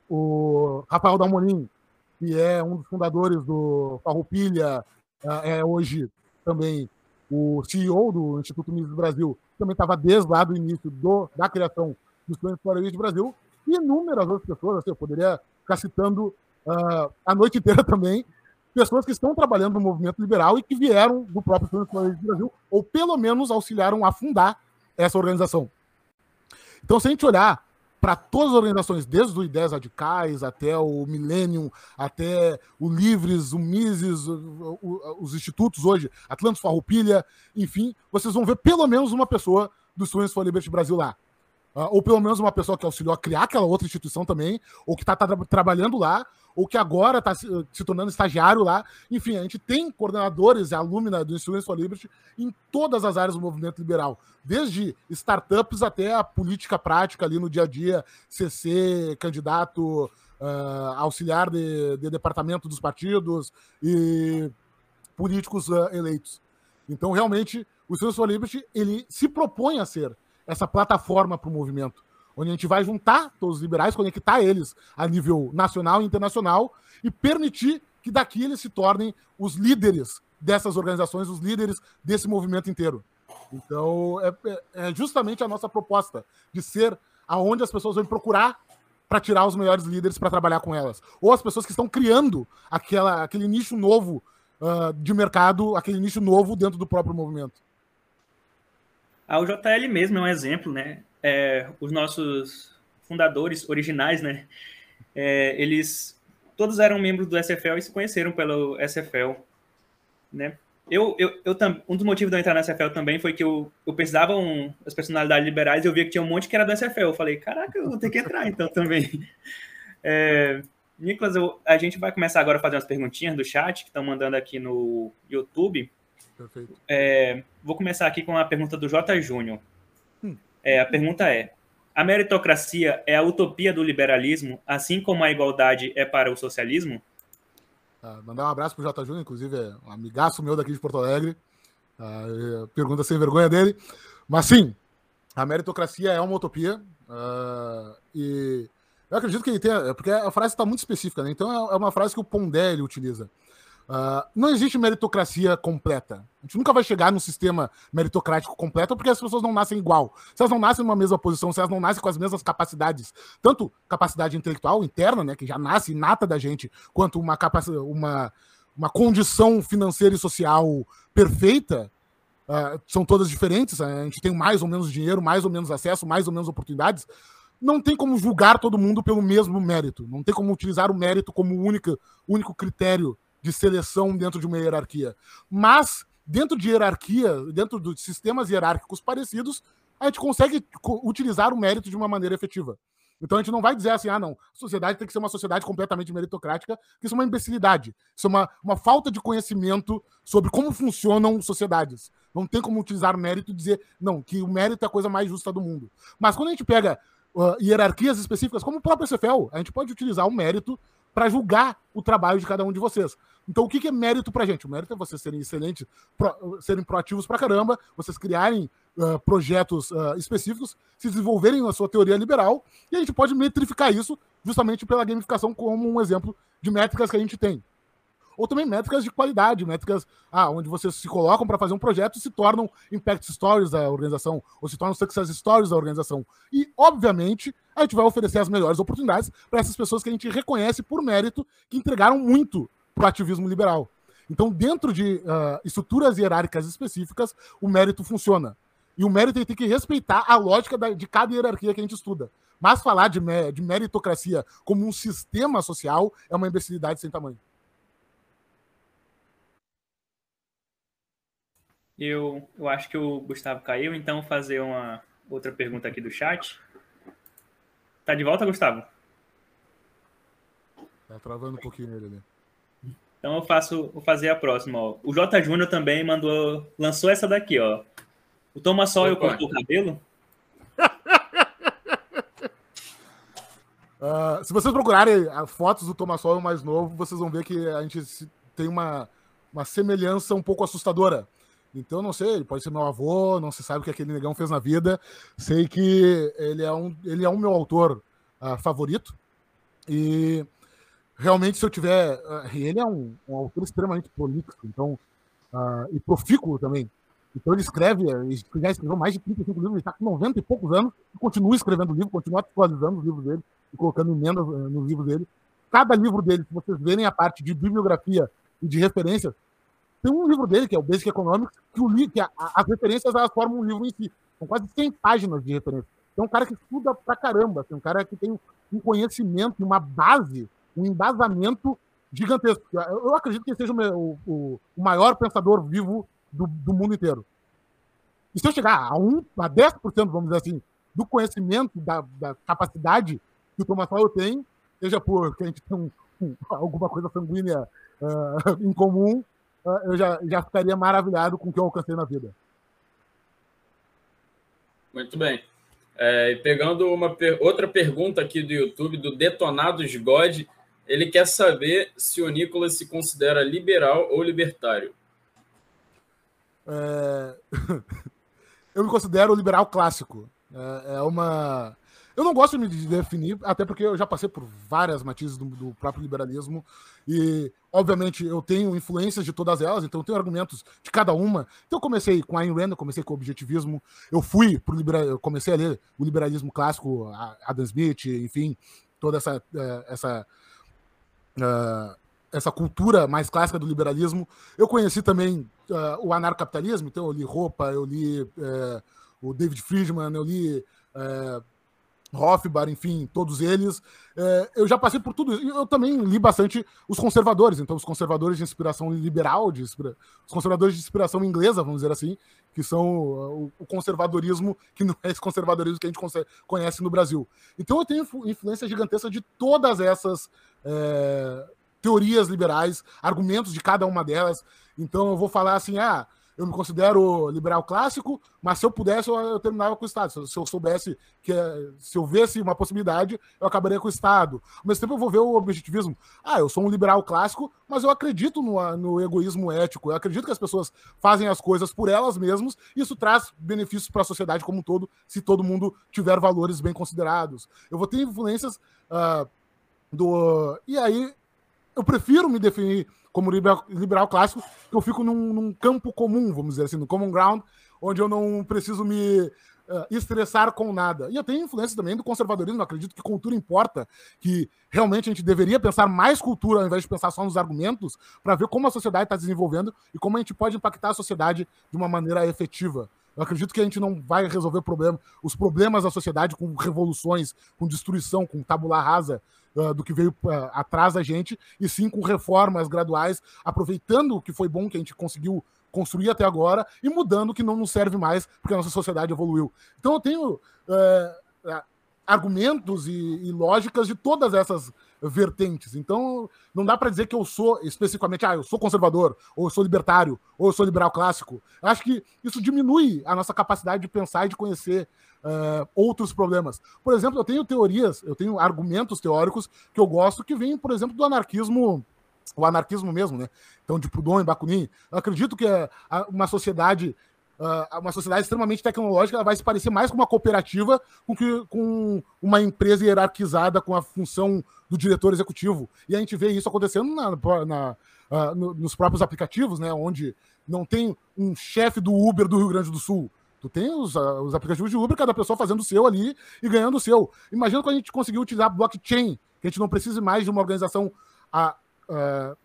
o Rafael Dalmonin, que é um dos fundadores do Farroupilha, é, é hoje também o CEO do Instituto Mises do Brasil, também estava desde lá do início do, da criação do Sonhos Diferentes Brasil, e inúmeras outras pessoas, assim, eu poderia ficar citando uh, a noite inteira também, pessoas que estão trabalhando no movimento liberal e que vieram do próprio Nacionalista do Brasil, ou pelo menos auxiliaram a fundar essa organização. Então, se a gente olhar para todas as organizações, desde o Ideias Radicais até o Millennium, até o Livres, o Mises, o, o, os institutos hoje, Atlantis Farroupilha, enfim, vocês vão ver pelo menos uma pessoa do Students for Liberty Brasil lá. Uh, ou pelo menos uma pessoa que auxiliou a criar aquela outra instituição também, ou que está tá, trabalhando lá, ou que agora está se, se, tornando estagiário lá. Enfim, a gente tem coordenadores e alumna do Instruments for Liberty em todas as áreas do movimento liberal, desde startups até a política prática ali no dia a dia, CC, candidato, uh, auxiliar de, de, departamento dos partidos e políticos uh, eleitos. Então, realmente, o Students for Liberty ele se propõe a ser essa plataforma para o movimento, onde a gente vai juntar todos os liberais, conectar eles a nível nacional e internacional e permitir que daqui eles se tornem os líderes dessas organizações, os líderes desse movimento inteiro. Então, é, é, é justamente a nossa proposta de ser aonde as pessoas vão procurar para tirar os melhores líderes para trabalhar com elas. Ou as pessoas que estão criando aquela, aquele nicho novo uh, de mercado, aquele nicho novo dentro do próprio movimento. A UJL mesmo é um exemplo, né? É, os nossos fundadores originais, né? É, eles todos eram membros do SFL e se conheceram pelo SFL, né? Eu, eu, eu um dos motivos de eu entrar na SFL também foi que eu, eu precisava um, as personalidades liberais e eu via que tinha um monte que era do SFL. Eu falei, caraca, eu vou ter que entrar então também. É, Nicolas, eu, a gente vai começar agora a fazer umas perguntinhas do chat que estão mandando aqui no YouTube. Perfeito. É, vou começar aqui com a pergunta do J. Júnior. Hum. É, a pergunta é: a meritocracia é a utopia do liberalismo, assim como a igualdade é para o socialismo? Uh, mandar um abraço pro J. Júnior, inclusive é um amigaço meu daqui de Porto Alegre. Uh, pergunta sem vergonha dele. Mas sim, a meritocracia é uma utopia. Uh, e eu acredito que ele tenha. Porque a frase está muito específica, né? Então é, é uma frase que o Pondé utiliza. Uh, não existe meritocracia completa. A gente nunca vai chegar num sistema meritocrático completo porque as pessoas não nascem igual. Se elas não nascem numa mesma posição, se elas não nascem com as mesmas capacidades, tanto capacidade intelectual interna, né, que já nasce inata da gente, quanto uma uma, uma condição financeira e social perfeita, uh, são todas diferentes. A gente tem mais ou menos dinheiro, mais ou menos acesso, mais ou menos oportunidades. Não tem como julgar todo mundo pelo mesmo mérito. Não tem como utilizar o mérito como único, único critério de seleção dentro de uma hierarquia. Mas, dentro de hierarquia, dentro de sistemas hierárquicos parecidos, a gente consegue utilizar o mérito de uma maneira efetiva. Então a gente não vai dizer assim, ah, não, a sociedade tem que ser uma sociedade completamente meritocrática, que isso é uma imbecilidade. Isso é uma, uma falta de conhecimento sobre como funcionam sociedades. Não tem como utilizar mérito e dizer, não, que o mérito é a coisa mais justa do mundo. Mas quando a gente pega uh, hierarquias específicas, como o próprio SFL, a gente pode utilizar o mérito para julgar o trabalho de cada um de vocês. Então, o que, é mérito pra gente? O mérito é vocês serem excelentes, pro, serem proativos pra caramba, vocês criarem uh, projetos uh, específicos, se desenvolverem na sua teoria liberal, e a gente pode metrificar isso justamente pela gamificação como um exemplo de métricas que a gente tem. Ou também métricas de qualidade, métricas ah, onde vocês se colocam para fazer um projeto e se tornam impact stories da organização, ou se tornam success stories da organização. E, obviamente, a gente vai oferecer as melhores oportunidades para essas pessoas que a gente reconhece por mérito, que entregaram muito para o ativismo liberal. Então, dentro de uh, estruturas hierárquicas específicas, o mérito funciona. E o mérito tem que respeitar a lógica da, de cada hierarquia que a gente estuda. Mas falar de, de meritocracia como um sistema social é uma imbecilidade sem tamanho. Eu, eu acho que o Gustavo caiu, então vou fazer uma outra pergunta aqui do chat. Tá de volta, Gustavo? Tá travando um pouquinho ele ali. Então eu faço, vou fazer a próxima. Ó. O J Júnior também mandou, lançou essa daqui, ó. O Thomas Sawyer cortou o cabelo? uh, se vocês procurarem fotos do Thomas Sawyer mais novo, vocês vão ver que a gente tem uma, uma semelhança um pouco assustadora. Então, não sei, ele pode ser meu avô, não se sabe o que aquele negão fez na vida. Sei que ele é um, ele é um meu autor uh, favorito. E realmente, se eu tiver. Uh, ele é um, um, autor extremamente prolixo, então, uh, e profícuo também. Então, ele escreve, ele já escreveu mais de 35 livros, ele está com 90 e poucos anos, e continua escrevendo livro, continua atualizando os livros dele e colocando emendas uh, nos livros dele. Cada livro dele, se vocês verem a parte de bibliografia e de referência, tem um livro dele, que é o Basic Economics, que, o, que a, as referências elas formam um livro em si. São quase 100 páginas de referência. Então, é um cara que estuda pra caramba, assim, um cara que tem um conhecimento, uma base um embasamento gigantesco. Eu acredito que ele seja o, o, o maior pensador vivo do, do, mundo inteiro. E se eu chegar a, um, a 10%, vamos dizer assim, do conhecimento, da, da capacidade que o Thomas Sowell tem, seja porque a gente tem um, um, alguma coisa sanguínea uh, em comum, uh, eu já, já ficaria maravilhado com o que eu alcancei na vida. Muito bem. É, pegando uma outra pergunta aqui do YouTube, do Detonados God, ele quer saber se o Nicolas se considera liberal ou libertário. É... eu me considero liberal clássico. É, é, uma. Eu não gosto de me definir, até porque eu já passei por várias matizes do, do, próprio liberalismo e, obviamente, eu tenho influências de todas elas, então eu tenho argumentos de cada uma. Então eu comecei com a Ayn Rand, eu comecei com o objetivismo, eu fui pro liberal, eu comecei a ler o liberalismo clássico, Adam Smith, enfim, toda essa é, essa uh, essa cultura mais clássica do liberalismo. Eu conheci também uh, o anarcapitalismo, então eu li Roupa, eu li uh, o David Friedman, eu li uh, enfim, todos eles. Uh, eu já passei por tudo isso. Eu também li bastante os conservadores, então os conservadores de inspiração liberal, de inspira... os conservadores de inspiração inglesa, vamos dizer assim, que são o, o conservadorismo, que não é esse conservadorismo que a gente conhece no Brasil. Então eu tenho influência gigantesca de todas essas é, teorias liberais, argumentos de cada uma delas. Então eu vou falar assim, ah, eu me considero liberal clássico, mas se eu pudesse, eu, eu terminava com o Estado. Se eu soubesse que se eu vesse uma possibilidade, eu acabaria com o Estado. Ao mesmo tempo, eu vou ver o objetivismo. Ah, eu sou um liberal clássico, mas eu acredito no, no egoísmo ético. Eu acredito que as pessoas fazem as coisas por elas mesmas, e isso traz benefícios para a sociedade como um todo, se todo mundo tiver valores bem considerados. Eu vou ter influências uh, do. E aí, eu prefiro me definir como liberal, liberal clássico, eu fico num, num, campo comum, vamos dizer assim, no common ground, onde eu não preciso me uh, estressar com nada. E eu tenho influência também do conservadorismo, eu acredito que cultura importa, que realmente a gente deveria pensar mais cultura ao invés de pensar só nos argumentos, para ver como a sociedade está desenvolvendo e como a gente pode impactar a sociedade de uma maneira efetiva. Eu acredito que a gente não vai resolver problema, os problemas da sociedade com revoluções, com destruição, com tabula rasa uh, do que veio uh, atrás da gente, e sim com reformas graduais, aproveitando o que foi bom que a gente conseguiu construir até agora e mudando o que não nos serve mais, porque a nossa sociedade evoluiu. Então eu tenho uh, argumentos e, e lógicas de todas essas vertentes. Então, não dá para dizer que eu sou especificamente, ah, eu sou conservador, ou eu sou libertário, ou eu sou liberal clássico. Eu acho que isso diminui a nossa capacidade de pensar e de conhecer uh, outros problemas. Por exemplo, eu tenho teorias, eu tenho argumentos teóricos que eu gosto que vêm, por exemplo, do anarquismo o anarquismo mesmo, né? Então, de Proudhon e Bakunin. Eu acredito que é uma sociedade uh, uma sociedade extremamente tecnológica ela vai se parecer mais com uma cooperativa com que com uma empresa hierarquizada com a função do diretor executivo. E a gente vê isso acontecendo na, na, no, nos próprios aplicativos, né? Onde não tem um chefe do Uber do Rio Grande do Sul. Tu tem os, uh, os aplicativos de Uber, cada pessoa fazendo o seu ali e ganhando o seu. Imagina quando a gente conseguiu utilizar blockchain, que a gente não precise mais de uma organização a, uh,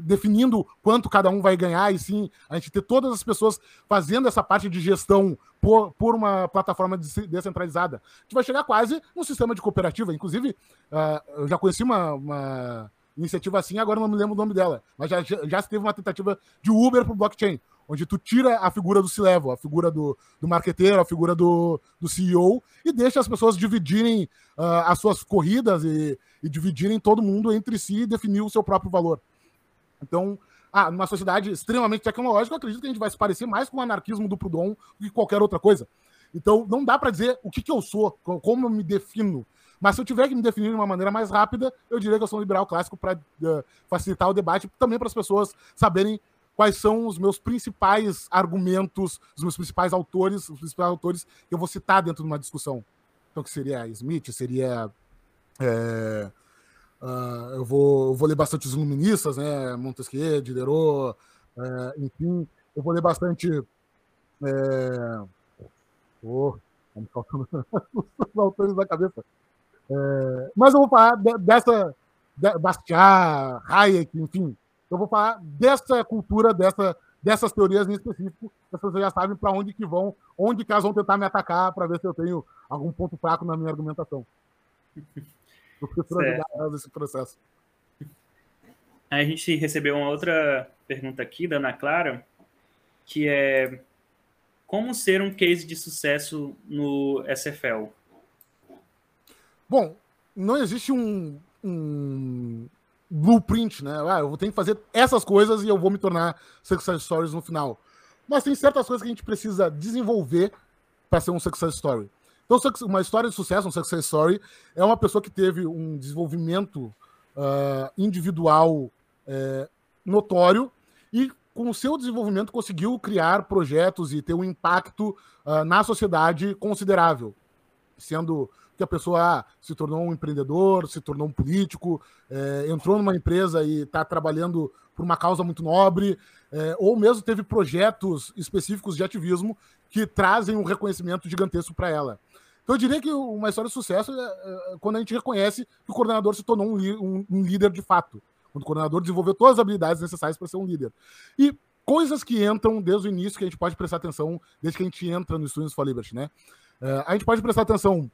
definindo quanto cada um vai ganhar, e sim a gente ter todas as pessoas fazendo essa parte de gestão por, por uma plataforma descentralizada. A gente vai chegar quase num sistema de cooperativa. Inclusive, uh, eu já conheci uma, uma, iniciativa assim, agora não me lembro o nome dela, mas já, já teve uma tentativa de Uber para o blockchain onde tu tira a figura do C-Level, a figura do, do marqueteiro, a figura do, do CEO, e deixa as pessoas dividirem uh, as suas corridas e, e dividirem todo mundo entre si e definir o seu próprio valor. Então, ah, numa sociedade extremamente tecnológica, eu acredito que a gente vai se parecer mais com o anarquismo do Proudhon do que qualquer outra coisa. Então, não dá para dizer o que, que eu sou, como eu me defino. Mas se eu tiver que me definir de uma maneira mais rápida, eu diria que eu sou um liberal clássico para uh, facilitar o debate, também para as pessoas saberem quais são os meus principais argumentos, os meus principais autores, os principais autores que eu vou citar dentro de uma discussão. Então, que seria Smith, seria. É, uh, eu, vou, eu vou ler bastante os iluministas, né? Montesquieu, Diderot, é, enfim. Eu vou ler bastante. É, oh, me faltando os autores da cabeça. É, mas eu vou falar dessa. De, Bastiat, Hayek, enfim, eu vou falar dessa cultura, dessa, dessas teorias em específico, as pessoas já sabem para onde que vão, onde que elas vão tentar me atacar para ver se eu tenho algum ponto fraco na minha argumentação. Eu prefiro ajudar elas nesse processo. A gente recebeu uma outra pergunta aqui da Ana Clara, que é como ser um case de sucesso no SFL? Bom, não existe um, um, blueprint, né? Ah, eu vou ter que fazer essas coisas e eu vou me tornar success stories no final. Mas tem certas coisas que a gente precisa desenvolver para ser um success story. Então uma história de sucesso, um success story, é uma pessoa que teve um desenvolvimento uh, individual uh, notório e com o seu desenvolvimento conseguiu criar projetos e ter um impacto uh, na sociedade considerável, sendo que a pessoa ah, se tornou um empreendedor, se tornou um político, é, entrou numa empresa e está trabalhando por uma causa muito nobre, é, ou mesmo teve projetos específicos de ativismo que trazem um reconhecimento gigantesco para ela. Então eu diria que uma história de sucesso é, é quando a gente reconhece que o coordenador se tornou um, um, um líder de fato, quando o coordenador desenvolveu todas as habilidades necessárias para ser um líder. E coisas que entram desde o início que a gente pode prestar atenção desde que a gente entra no Students for Liberty, né? Uh, a gente pode prestar atenção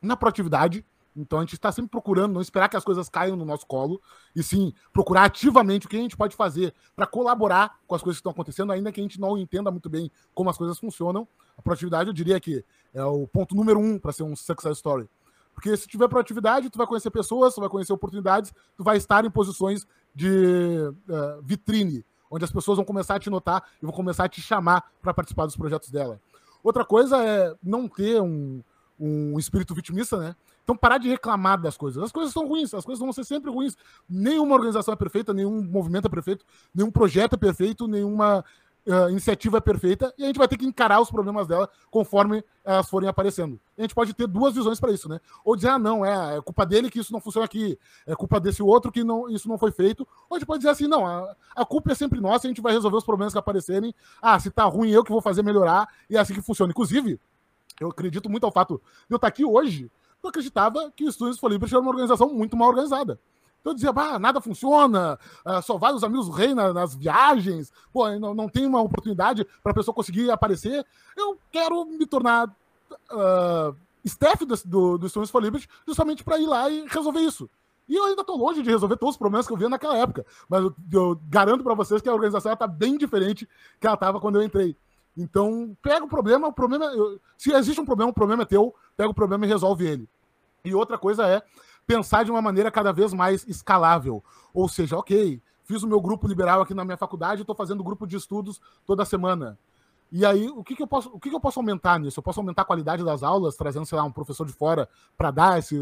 na proatividade. Então a gente está sempre procurando, não esperar que as coisas caiam no nosso colo, e sim procurar ativamente o que a gente pode fazer para colaborar com as coisas que estão acontecendo, ainda que a gente não entenda muito bem como as coisas funcionam. A proatividade, eu diria que é o ponto número um para ser um success story. Porque se tiver proatividade, tu vai conhecer pessoas, tu vai conhecer oportunidades, tu vai estar em posições de uh, vitrine, onde as pessoas vão começar a te notar e vão começar a te chamar para participar dos projetos dela. Outra coisa é não ter um, um espírito vitimista, né? Então parar de reclamar das coisas. As coisas são ruins, as coisas vão ser sempre ruins. Nenhuma organização é perfeita, nenhum movimento é perfeito, nenhum projeto é perfeito, nenhuma uh, iniciativa é perfeita, e a gente vai ter que encarar os problemas dela conforme elas forem aparecendo. E a gente pode ter duas visões para isso, né? Ou dizer, ah, não, é, é, culpa dele que isso não funciona aqui, é culpa desse outro que não, isso não foi feito. Ou a gente pode dizer assim, não, a, a culpa é sempre nossa, a gente vai resolver os problemas que aparecerem. Ah, se tá ruim, eu que vou fazer melhorar, e é assim que funciona. Inclusive, eu acredito muito ao fato de eu estar aqui hoje, eu acreditava que o Studios for Liberty era uma organização muito mal organizada. Então eu dizia, bah, nada funciona, uh, só vai os amigos rei na, nas viagens, pô, não, não tem uma oportunidade para a pessoa conseguir aparecer. Eu quero me tornar uh, staff do, do, do for Liberty justamente para ir lá e resolver isso. E eu ainda estou longe de resolver todos os problemas que eu via naquela época, mas eu, eu garanto para vocês que a organização está bem diferente que ela estava quando eu entrei. Então, pega o problema, o problema. Se existe um problema, o problema é teu, pega o problema e resolve ele. E outra coisa é pensar de uma maneira cada vez mais escalável. Ou seja, ok, fiz o meu grupo liberal aqui na minha faculdade, estou fazendo grupo de estudos toda semana. E aí, o que, que eu posso, o que, que eu posso aumentar nisso? Eu posso aumentar a qualidade das aulas, trazendo, sei lá, um professor de fora para dar esse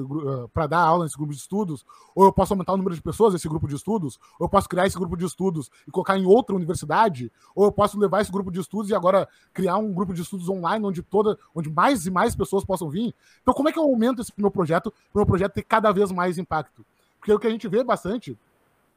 para dar aula nesse grupo de estudos, ou eu posso aumentar o número de pessoas nesse grupo de estudos, ou eu posso criar esse grupo de estudos e colocar em outra universidade, ou eu posso levar esse grupo de estudos e agora criar um grupo de estudos online onde toda, onde mais e mais pessoas possam vir. Então, como é que eu aumento esse meu projeto para o meu projeto ter cada vez mais impacto? Porque o que a gente vê bastante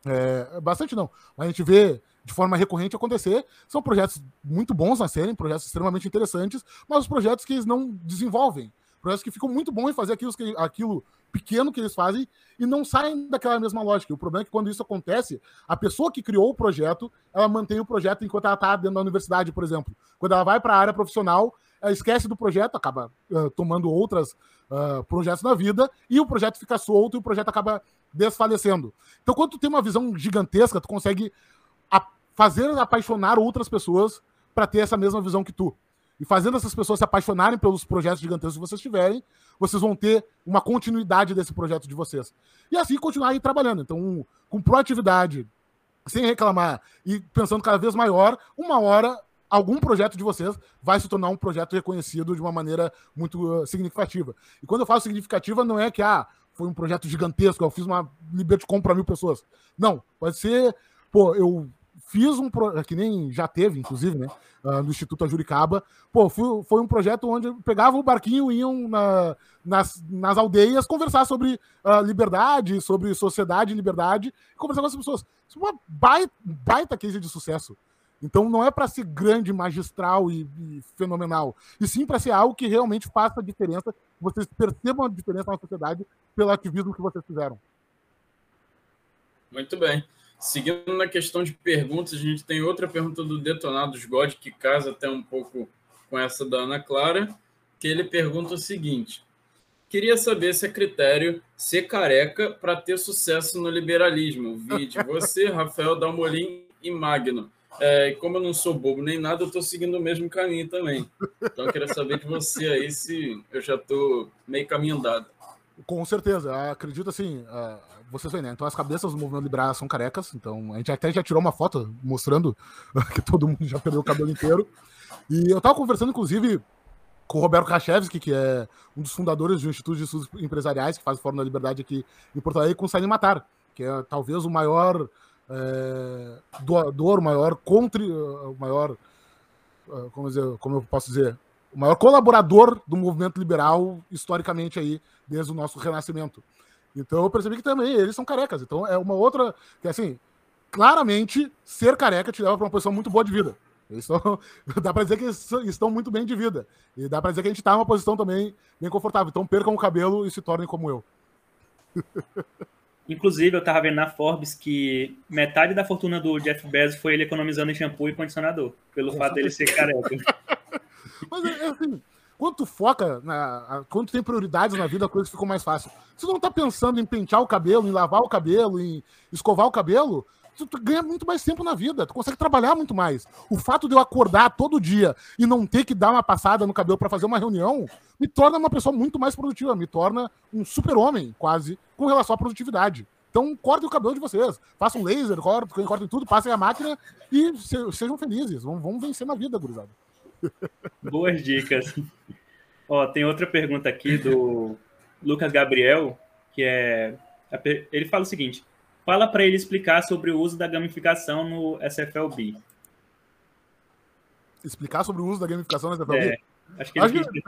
é, bastante não, mas a gente vê de forma recorrente acontecer. São projetos muito bons na série, projetos extremamente interessantes, mas os projetos que eles não desenvolvem. Projetos que ficam muito bons em fazer aquilo, aquilo pequeno que eles fazem e não saem daquela mesma lógica. O problema é que quando isso acontece, a pessoa que criou o projeto, ela mantém o projeto enquanto ela está dentro da universidade, por exemplo. Quando ela vai para a área profissional, ela esquece do projeto, acaba uh, tomando outros uh, projetos na vida e o projeto fica solto e o projeto acaba desfalecendo. Então, quando tu tem uma visão gigantesca, tu consegue fazer apaixonar outras pessoas para ter essa mesma visão que tu. E fazendo essas pessoas se apaixonarem pelos projetos gigantescos que vocês tiverem, vocês vão ter uma continuidade desse projeto de vocês. E assim continuar aí trabalhando. Então, com proatividade, sem reclamar e pensando cada vez maior, uma hora algum projeto de vocês vai se tornar um projeto reconhecido de uma maneira muito uh, significativa. E quando eu falo significativa, não é que ah, foi um projeto gigantesco, eu fiz uma Liberty para mil pessoas. Não, pode ser, pô, eu Fiz um projeto, que nem já teve, inclusive, né? Uh, no Instituto Ajuricaba. Pô, fui, foi um projeto onde pegava o barquinho, iam na, nas, nas aldeias conversar sobre uh, liberdade, sobre sociedade e liberdade, e conversar com as pessoas. Isso é uma baita, baita de sucesso. Então não é para ser grande, magistral e, e fenomenal, e sim para ser algo que realmente faça diferença, vocês percebam a diferença na sociedade pelo ativismo que vocês fizeram. Muito bem. Seguindo na questão de perguntas, a gente tem outra pergunta do Detonados God, que casa até um pouco com essa da Ana Clara, que ele pergunta o seguinte: Queria saber se é critério ser careca para ter sucesso no liberalismo. Vide você, Rafael Dalmolin e Magno. É, como eu não sou bobo nem nada, eu estou seguindo o mesmo caminho também. Então eu queria saber de você aí se eu já estou meio caminho andado. Com certeza, acredito assim. Vocês veem, né? Então as cabeças do movimento liberal são carecas. Então a gente até já tirou uma foto mostrando que todo mundo já perdeu o cabelo inteiro. E eu tava conversando, inclusive, com o Roberto Kraszewski, que é um dos fundadores do Instituto de Estudos Empresariais, que faz o Fórum da Liberdade aqui em Porto Alegre, com o Salim Matar, que é talvez o maior é, doador, o maior contri, o maior, é, como, dizer, como eu posso dizer, o maior colaborador do movimento liberal historicamente aí, desde o nosso renascimento. Então eu percebi que também eles são carecas. Então é uma outra, que assim, claramente ser careca te leva para uma posição muito boa de vida. Estão, dá para dizer que estão muito bem de vida. E dá para dizer que a gente está em uma posição também bem confortável. Então percam o cabelo e se tornem como eu. Inclusive, eu estava vendo na Forbes que metade da fortuna do Jeff Bezos foi ele economizando em shampoo e condicionador, pelo fato dele ser careca. Mas é, é assim, quando tu foca, na, quando tu tem prioridades na vida, a coisa ficou mais fácil. Se tu não tá pensando em pentear o cabelo, em lavar o cabelo, em escovar o cabelo, tu, tu, ganha muito mais tempo na vida, tu consegue trabalhar muito mais. O fato de eu acordar todo dia e não ter que dar uma passada no cabelo para fazer uma reunião me torna uma pessoa muito mais produtiva, me torna um super-homem, quase, com relação à produtividade. Então, cortem o cabelo de vocês, façam laser, cortem, cortem tudo, passem a máquina e se, sejam felizes. Vamos, vamos vencer na vida, gurizada. Boas dicas. Ó, tem outra pergunta aqui do Lucas Gabriel, que é. Ele fala o seguinte: Fala para ele explicar sobre o uso da gamificação no SFLB. Explicar sobre o uso da gamificação no SFLB? É, acho que, acho que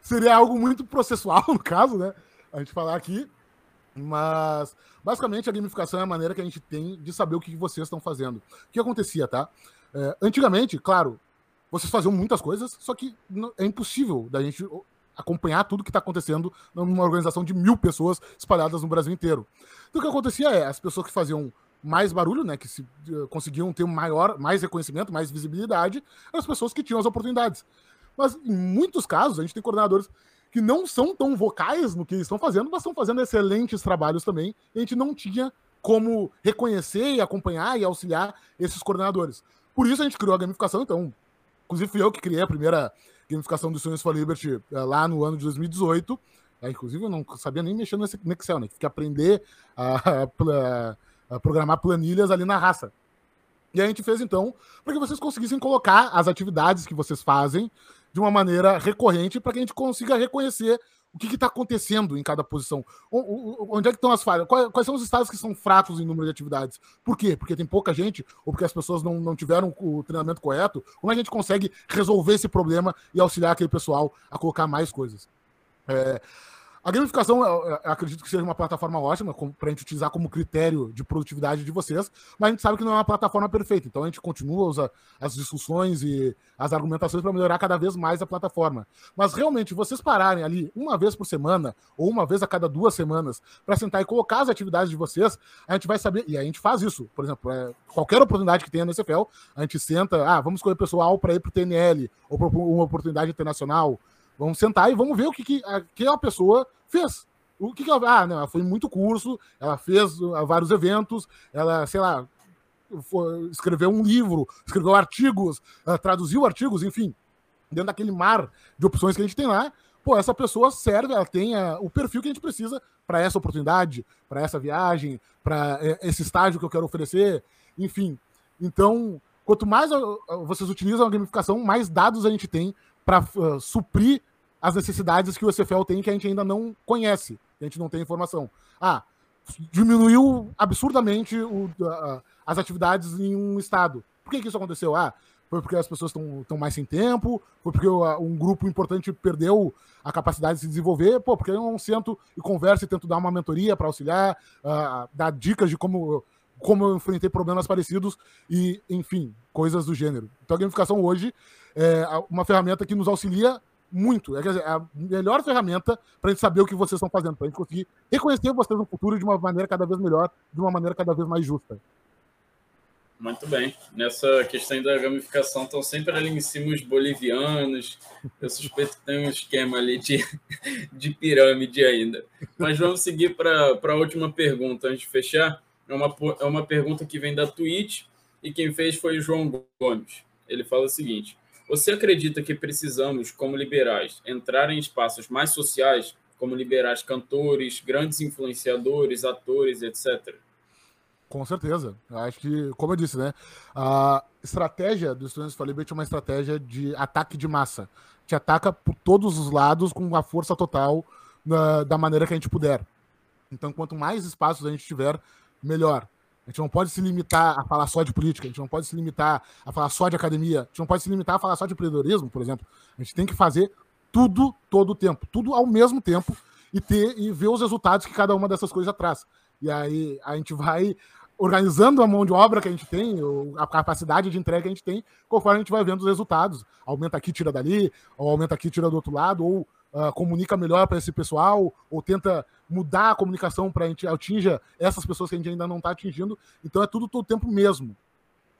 seria algo muito processual, no caso, né? A gente falar aqui. Mas, basicamente, a gamificação é a maneira que a gente tem de saber o que vocês estão fazendo. O que acontecia, tá? É, antigamente, claro, vocês faziam muitas coisas, só que é impossível da gente acompanhar tudo que está acontecendo numa organização de mil pessoas espalhadas no Brasil inteiro. Então o que acontecia é, as pessoas que faziam mais barulho, né, que se, uh, conseguiam ter maior, mais reconhecimento, mais visibilidade, eram as pessoas que tinham as oportunidades. Mas em muitos casos, a gente tem coordenadores que não são tão vocais no que eles estão fazendo, mas estão fazendo excelentes trabalhos também, a gente não tinha como reconhecer e acompanhar e auxiliar esses coordenadores. Por isso a gente criou a gamificação, então, inclusive fui eu que criei a primeira gamificação do Sonhos for Liberty eh, lá no ano de 2018. É, inclusive, eu não sabia nem mexer nesse Excel, né? Tive que aprender a, a, a, programar planilhas ali na raça. E a gente fez então para que vocês conseguissem colocar as atividades que vocês fazem de uma maneira recorrente para que a gente consiga reconhecer o que está acontecendo em cada posição. Onde é que estão as falhas? Quais, são os estados que são fracos em número de atividades? Por quê? Porque tem pouca gente, ou porque as pessoas não, não tiveram o treinamento correto? Como a gente consegue resolver esse problema e auxiliar aquele pessoal a colocar mais coisas? É, a gamificação, eu acredito que seja uma plataforma ótima para a gente utilizar como critério de produtividade de vocês, mas a gente sabe que não é uma plataforma perfeita, então a gente continua usar as discussões e as argumentações para melhorar cada vez mais a plataforma. Mas realmente, vocês pararem ali uma vez por semana ou uma vez a cada duas semanas para sentar e colocar as atividades de vocês, a gente vai saber, e a gente faz isso, por exemplo, é, qualquer oportunidade que tenha no SFL, a gente senta, ah, vamos escolher pessoal para ir para o TNL ou para uma oportunidade internacional Vamos sentar e vamos ver o que, que aquela pessoa fez. O que, que ela. Ah, não, ela foi muito curso, ela fez uh, vários eventos, ela, sei lá, foi, escreveu um livro, escreveu artigos, uh, traduziu artigos, enfim, dentro daquele mar de opções que a gente tem lá. Pô, essa pessoa serve, ela tem uh, o perfil que a gente precisa para essa oportunidade, para essa viagem, para uh, esse estágio que eu quero oferecer, enfim. Então, quanto mais vocês utilizam a gamificação, mais dados a gente tem para uh, suprir as necessidades que o SFL tem que a gente ainda não conhece, a gente não tem informação. Ah, diminuiu absurdamente o, uh, as atividades em um estado. Por que, que isso aconteceu? Ah, foi porque as pessoas estão mais sem tempo, foi porque um grupo importante perdeu a capacidade de se desenvolver, pô, porque eu não sento e converso e tento dar uma mentoria para auxiliar, uh, dar dicas de como, como eu enfrentei problemas parecidos e, enfim, coisas do gênero. Então a gamificação hoje é uma ferramenta que nos auxilia muito. É, dizer, é a melhor ferramenta para a gente saber o que vocês estão fazendo, para a gente conseguir reconhecer vocês no futuro de uma maneira cada vez melhor, de uma maneira cada vez mais justa. Muito bem. Nessa questão da gamificação, estão sempre ali em cima os bolivianos. Eu suspeito que tem um esquema ali de, de pirâmide ainda. Mas vamos seguir para a última pergunta antes de fechar. É uma, é uma pergunta que vem da Twitch e quem fez foi o João Gomes. Ele fala o seguinte: você acredita que precisamos, como liberais, entrar em espaços mais sociais, como liberais cantores, grandes influenciadores, atores, etc? Com certeza. Acho que, como eu disse, né? A estratégia dos Students for Liberty é uma estratégia de ataque de massa. te ataca por todos os lados com a força total na, da maneira que a gente puder. Então, quanto mais espaços a gente tiver, melhor. A gente não pode se limitar a falar só de política, a gente não pode se limitar a falar só de academia, a gente não pode se limitar a falar só de empreendedorismo, por exemplo. A gente tem que fazer tudo todo o tempo, tudo ao mesmo tempo e ter e ver os resultados que cada uma dessas coisas traz. E aí a gente vai organizando a mão de obra que a gente tem, a capacidade de entrega que a gente tem, conforme a gente vai vendo os resultados. Aumenta aqui, tira dali, ou aumenta aqui, tira do outro lado, ou uh, comunica melhor para esse pessoal, ou tenta mudar a comunicação para a gente atinja essas pessoas que a gente ainda não está atingindo. Então é tudo todo o tempo mesmo.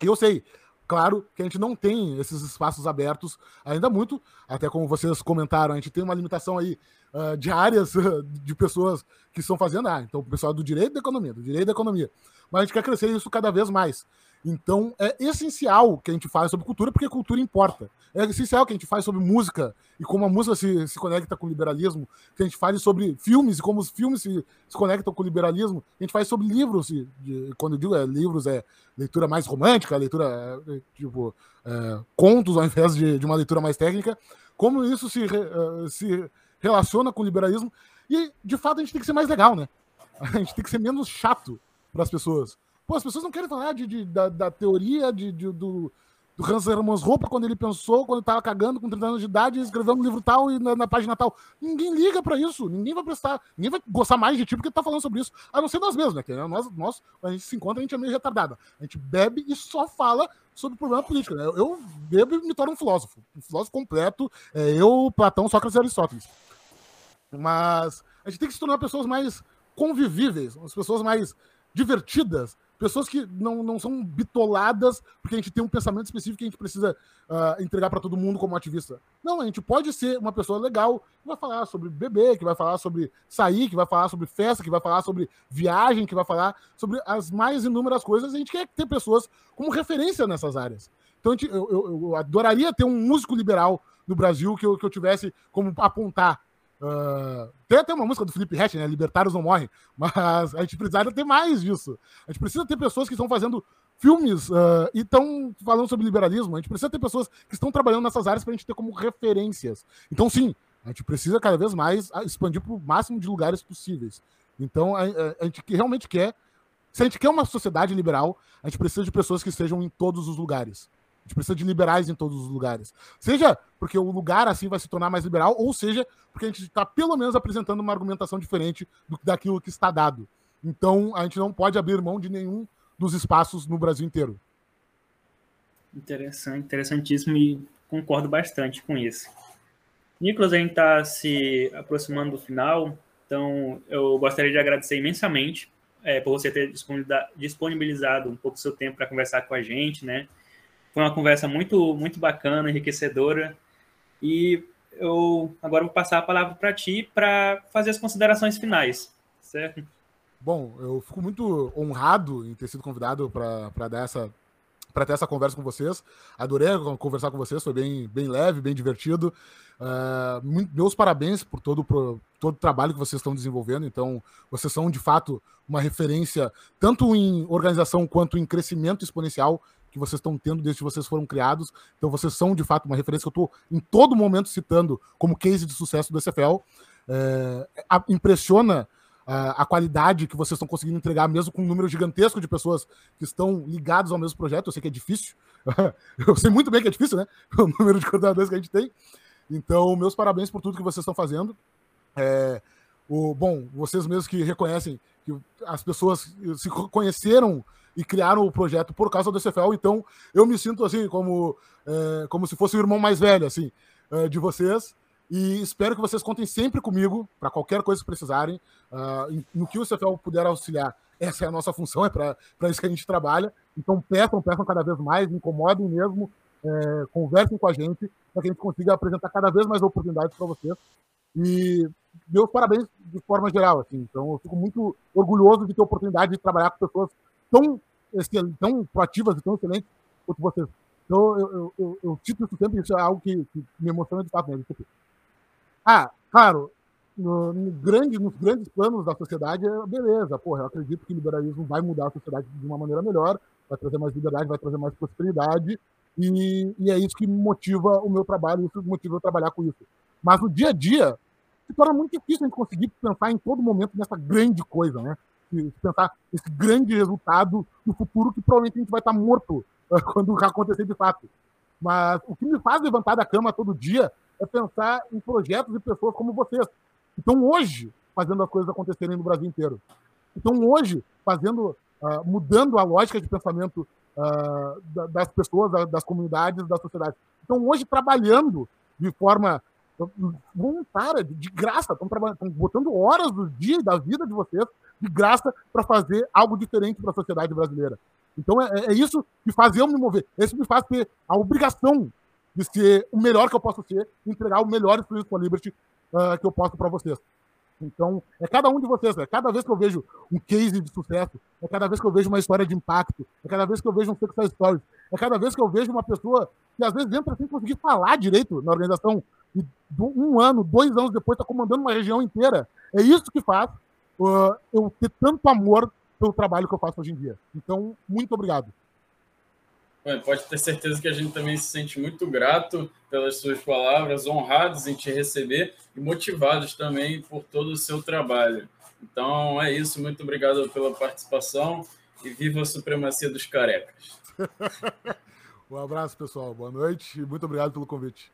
E eu sei, claro que a gente não tem esses espaços abertos ainda muito, até como vocês comentaram, a gente tem uma limitação aí uh, de áreas de pessoas que estão fazendo, ah, então o pessoal do direito da economia, do direito da economia mas a gente quer crescer isso cada vez mais. Então, é essencial que a gente fale sobre cultura, porque cultura importa. É essencial que a gente fale sobre música e como a música se, se conecta com o liberalismo, que a gente fale sobre filmes e como os filmes se, se conectam com o liberalismo, a gente fale sobre livros, e, de, quando eu digo é, livros, é leitura mais romântica, leitura, é, tipo, é, contos ao invés de, de, uma leitura mais técnica, como isso se, uh, se relaciona com o liberalismo. E, de fato, a gente tem que ser mais legal, né? A gente tem que ser menos chato para as pessoas. Pô, as pessoas não querem falar de, de da, da, teoria de, de, do, do Hans Hermann Roupa quando ele pensou, quando estava cagando com 30 anos de idade, escrevendo um livro tal e na, na página tal. Ninguém liga para isso, ninguém vai prestar, ninguém vai gostar mais de ti porque tá falando sobre isso, a não ser nós mesmos, né? Que nós, nós, a gente se encontra, a gente é meio retardado. A gente bebe e só fala sobre problema político. Né? Eu bebo e me torno um filósofo. Um filósofo completo. É eu, Platão, Sócrates e Aristóteles. Mas a gente tem que se tornar pessoas mais convivíveis, as pessoas mais divertidas, pessoas que não, não são bitoladas porque a gente tem um pensamento específico que a gente precisa uh, entregar para todo mundo como ativista. Não, a gente pode ser uma pessoa legal que vai falar sobre beber, que vai falar sobre sair, que vai falar sobre festa, que vai falar sobre viagem, que vai falar sobre as mais inúmeras coisas. A gente quer ter pessoas como referência nessas áreas. Então gente, eu, eu, eu, adoraria ter um músico liberal no Brasil que eu, que eu tivesse como apontar Uh, tem até uma música do Felipe Rett, né? Libertários não morrem. Mas a gente precisa ter mais disso. A gente precisa ter pessoas que estão fazendo filmes uh, e estão falando sobre liberalismo. A gente precisa ter pessoas que estão trabalhando nessas áreas para a gente ter como referências. Então, sim, a gente precisa cada vez mais expandir para o máximo de lugares possíveis. Então, a, a, a gente realmente quer. Se a gente quer uma sociedade liberal, a gente precisa de pessoas que estejam em todos os lugares. Gente precisa de liberais em todos os lugares. Seja porque o lugar assim vai se tornar mais liberal, ou seja porque a gente está pelo menos apresentando uma argumentação diferente do, daquilo que está dado. Então a gente não pode abrir mão de nenhum dos espaços no Brasil inteiro. Interessante, interessantíssimo e concordo bastante com isso. Nicolas, a gente está se aproximando do final, então eu gostaria de agradecer imensamente é, por você ter disponibilizado um pouco do seu tempo para conversar com a gente, né? Foi uma conversa muito, muito bacana, enriquecedora. E eu agora vou passar a palavra para ti para fazer as considerações finais, certo? Bom, eu fico muito honrado em ter sido convidado para dar essa para ter essa conversa com vocês. Adorei conversar com vocês, foi bem, bem leve, bem divertido. Uh, meus parabéns por todo, por todo o trabalho que vocês estão desenvolvendo. Então, vocês são de fato uma referência, tanto em organização quanto em crescimento exponencial que vocês estão tendo desde que vocês foram criados. Então, vocês são, de fato, uma referência que eu estou em todo momento citando como case de sucesso do SFL. É, impressiona a, a, qualidade que vocês estão conseguindo entregar, mesmo com um número gigantesco de pessoas que estão ligados ao mesmo projeto. Eu sei que é difícil. eu sei muito bem que é difícil, né? O número de coordenadores que a gente tem. Então, meus parabéns por tudo que vocês estão fazendo. É, o, bom, vocês mesmos que reconhecem que as pessoas se conheceram e criaram o projeto por causa do CFL. Então, eu me sinto assim, como, é, como se fosse o irmão mais velho, assim, é, de vocês. E espero que vocês contem sempre comigo para qualquer coisa que precisarem. Uh, no que o CFL puder auxiliar, essa é a nossa função, é para isso que a gente trabalha. Então, peçam, peçam cada vez mais, incomodem mesmo, é, conversem com a gente, para que a gente consiga apresentar cada vez mais oportunidades para vocês. E meus parabéns de forma geral. Assim. Então, eu fico muito orgulhoso de ter a oportunidade de trabalhar com pessoas tão, tão proativas e tão excelentes quanto vocês. Então, eu, eu, eu, eu cito isso sempre, isso é algo que, que me emociona de fato. Né? Ah, claro, no, no grande, nos grandes planos da sociedade, beleza, porra, eu acredito que o liberalismo vai mudar a sociedade de uma maneira melhor, vai trazer mais liberdade, vai trazer mais prosperidade, E, e, é isso que motiva o meu trabalho, isso motiva eu trabalhar com isso. Mas no dia a dia, se torna muito difícil a gente conseguir pensar em todo momento nessa grande coisa, né? Pensar esse grande resultado no futuro que provavelmente a gente vai estar morto quando acontecer de fato. Mas o que me faz levantar da cama todo dia é pensar em projetos e pessoas como vocês, que estão hoje fazendo as coisas acontecerem no Brasil inteiro. Então, hoje, fazendo, uh, mudando a lógica de pensamento uh, das pessoas, das comunidades, da sociedade. Então, hoje, trabalhando de forma voluntária, de graça, estão, botando horas do dia da vida de vocês de graça para fazer algo diferente para a sociedade brasileira. Então é, é, isso que faz eu me mover. É isso me faz ter a obrigação de ser o melhor que eu posso ser, entregar o melhor Experience for Liberty uh, que eu posso para vocês. Então, é cada um de vocês. É cada vez que eu vejo um case de sucesso, é cada vez que eu vejo uma história de impacto, é cada vez que eu vejo um success stories, é cada vez que eu vejo uma pessoa que às vezes entra sem conseguir falar direito na organização e um ano, dois anos depois está comandando uma região inteira. É isso que faz uh, eu ter tanto amor pelo trabalho que eu faço hoje em dia. Então, muito obrigado. Pode ter certeza que a gente também se sente muito grato pelas suas palavras, honrados em te receber e motivados também por todo o seu trabalho. Então é isso, muito obrigado pela participação e viva a supremacia dos carecas. um abraço, pessoal. Boa noite e muito obrigado pelo convite.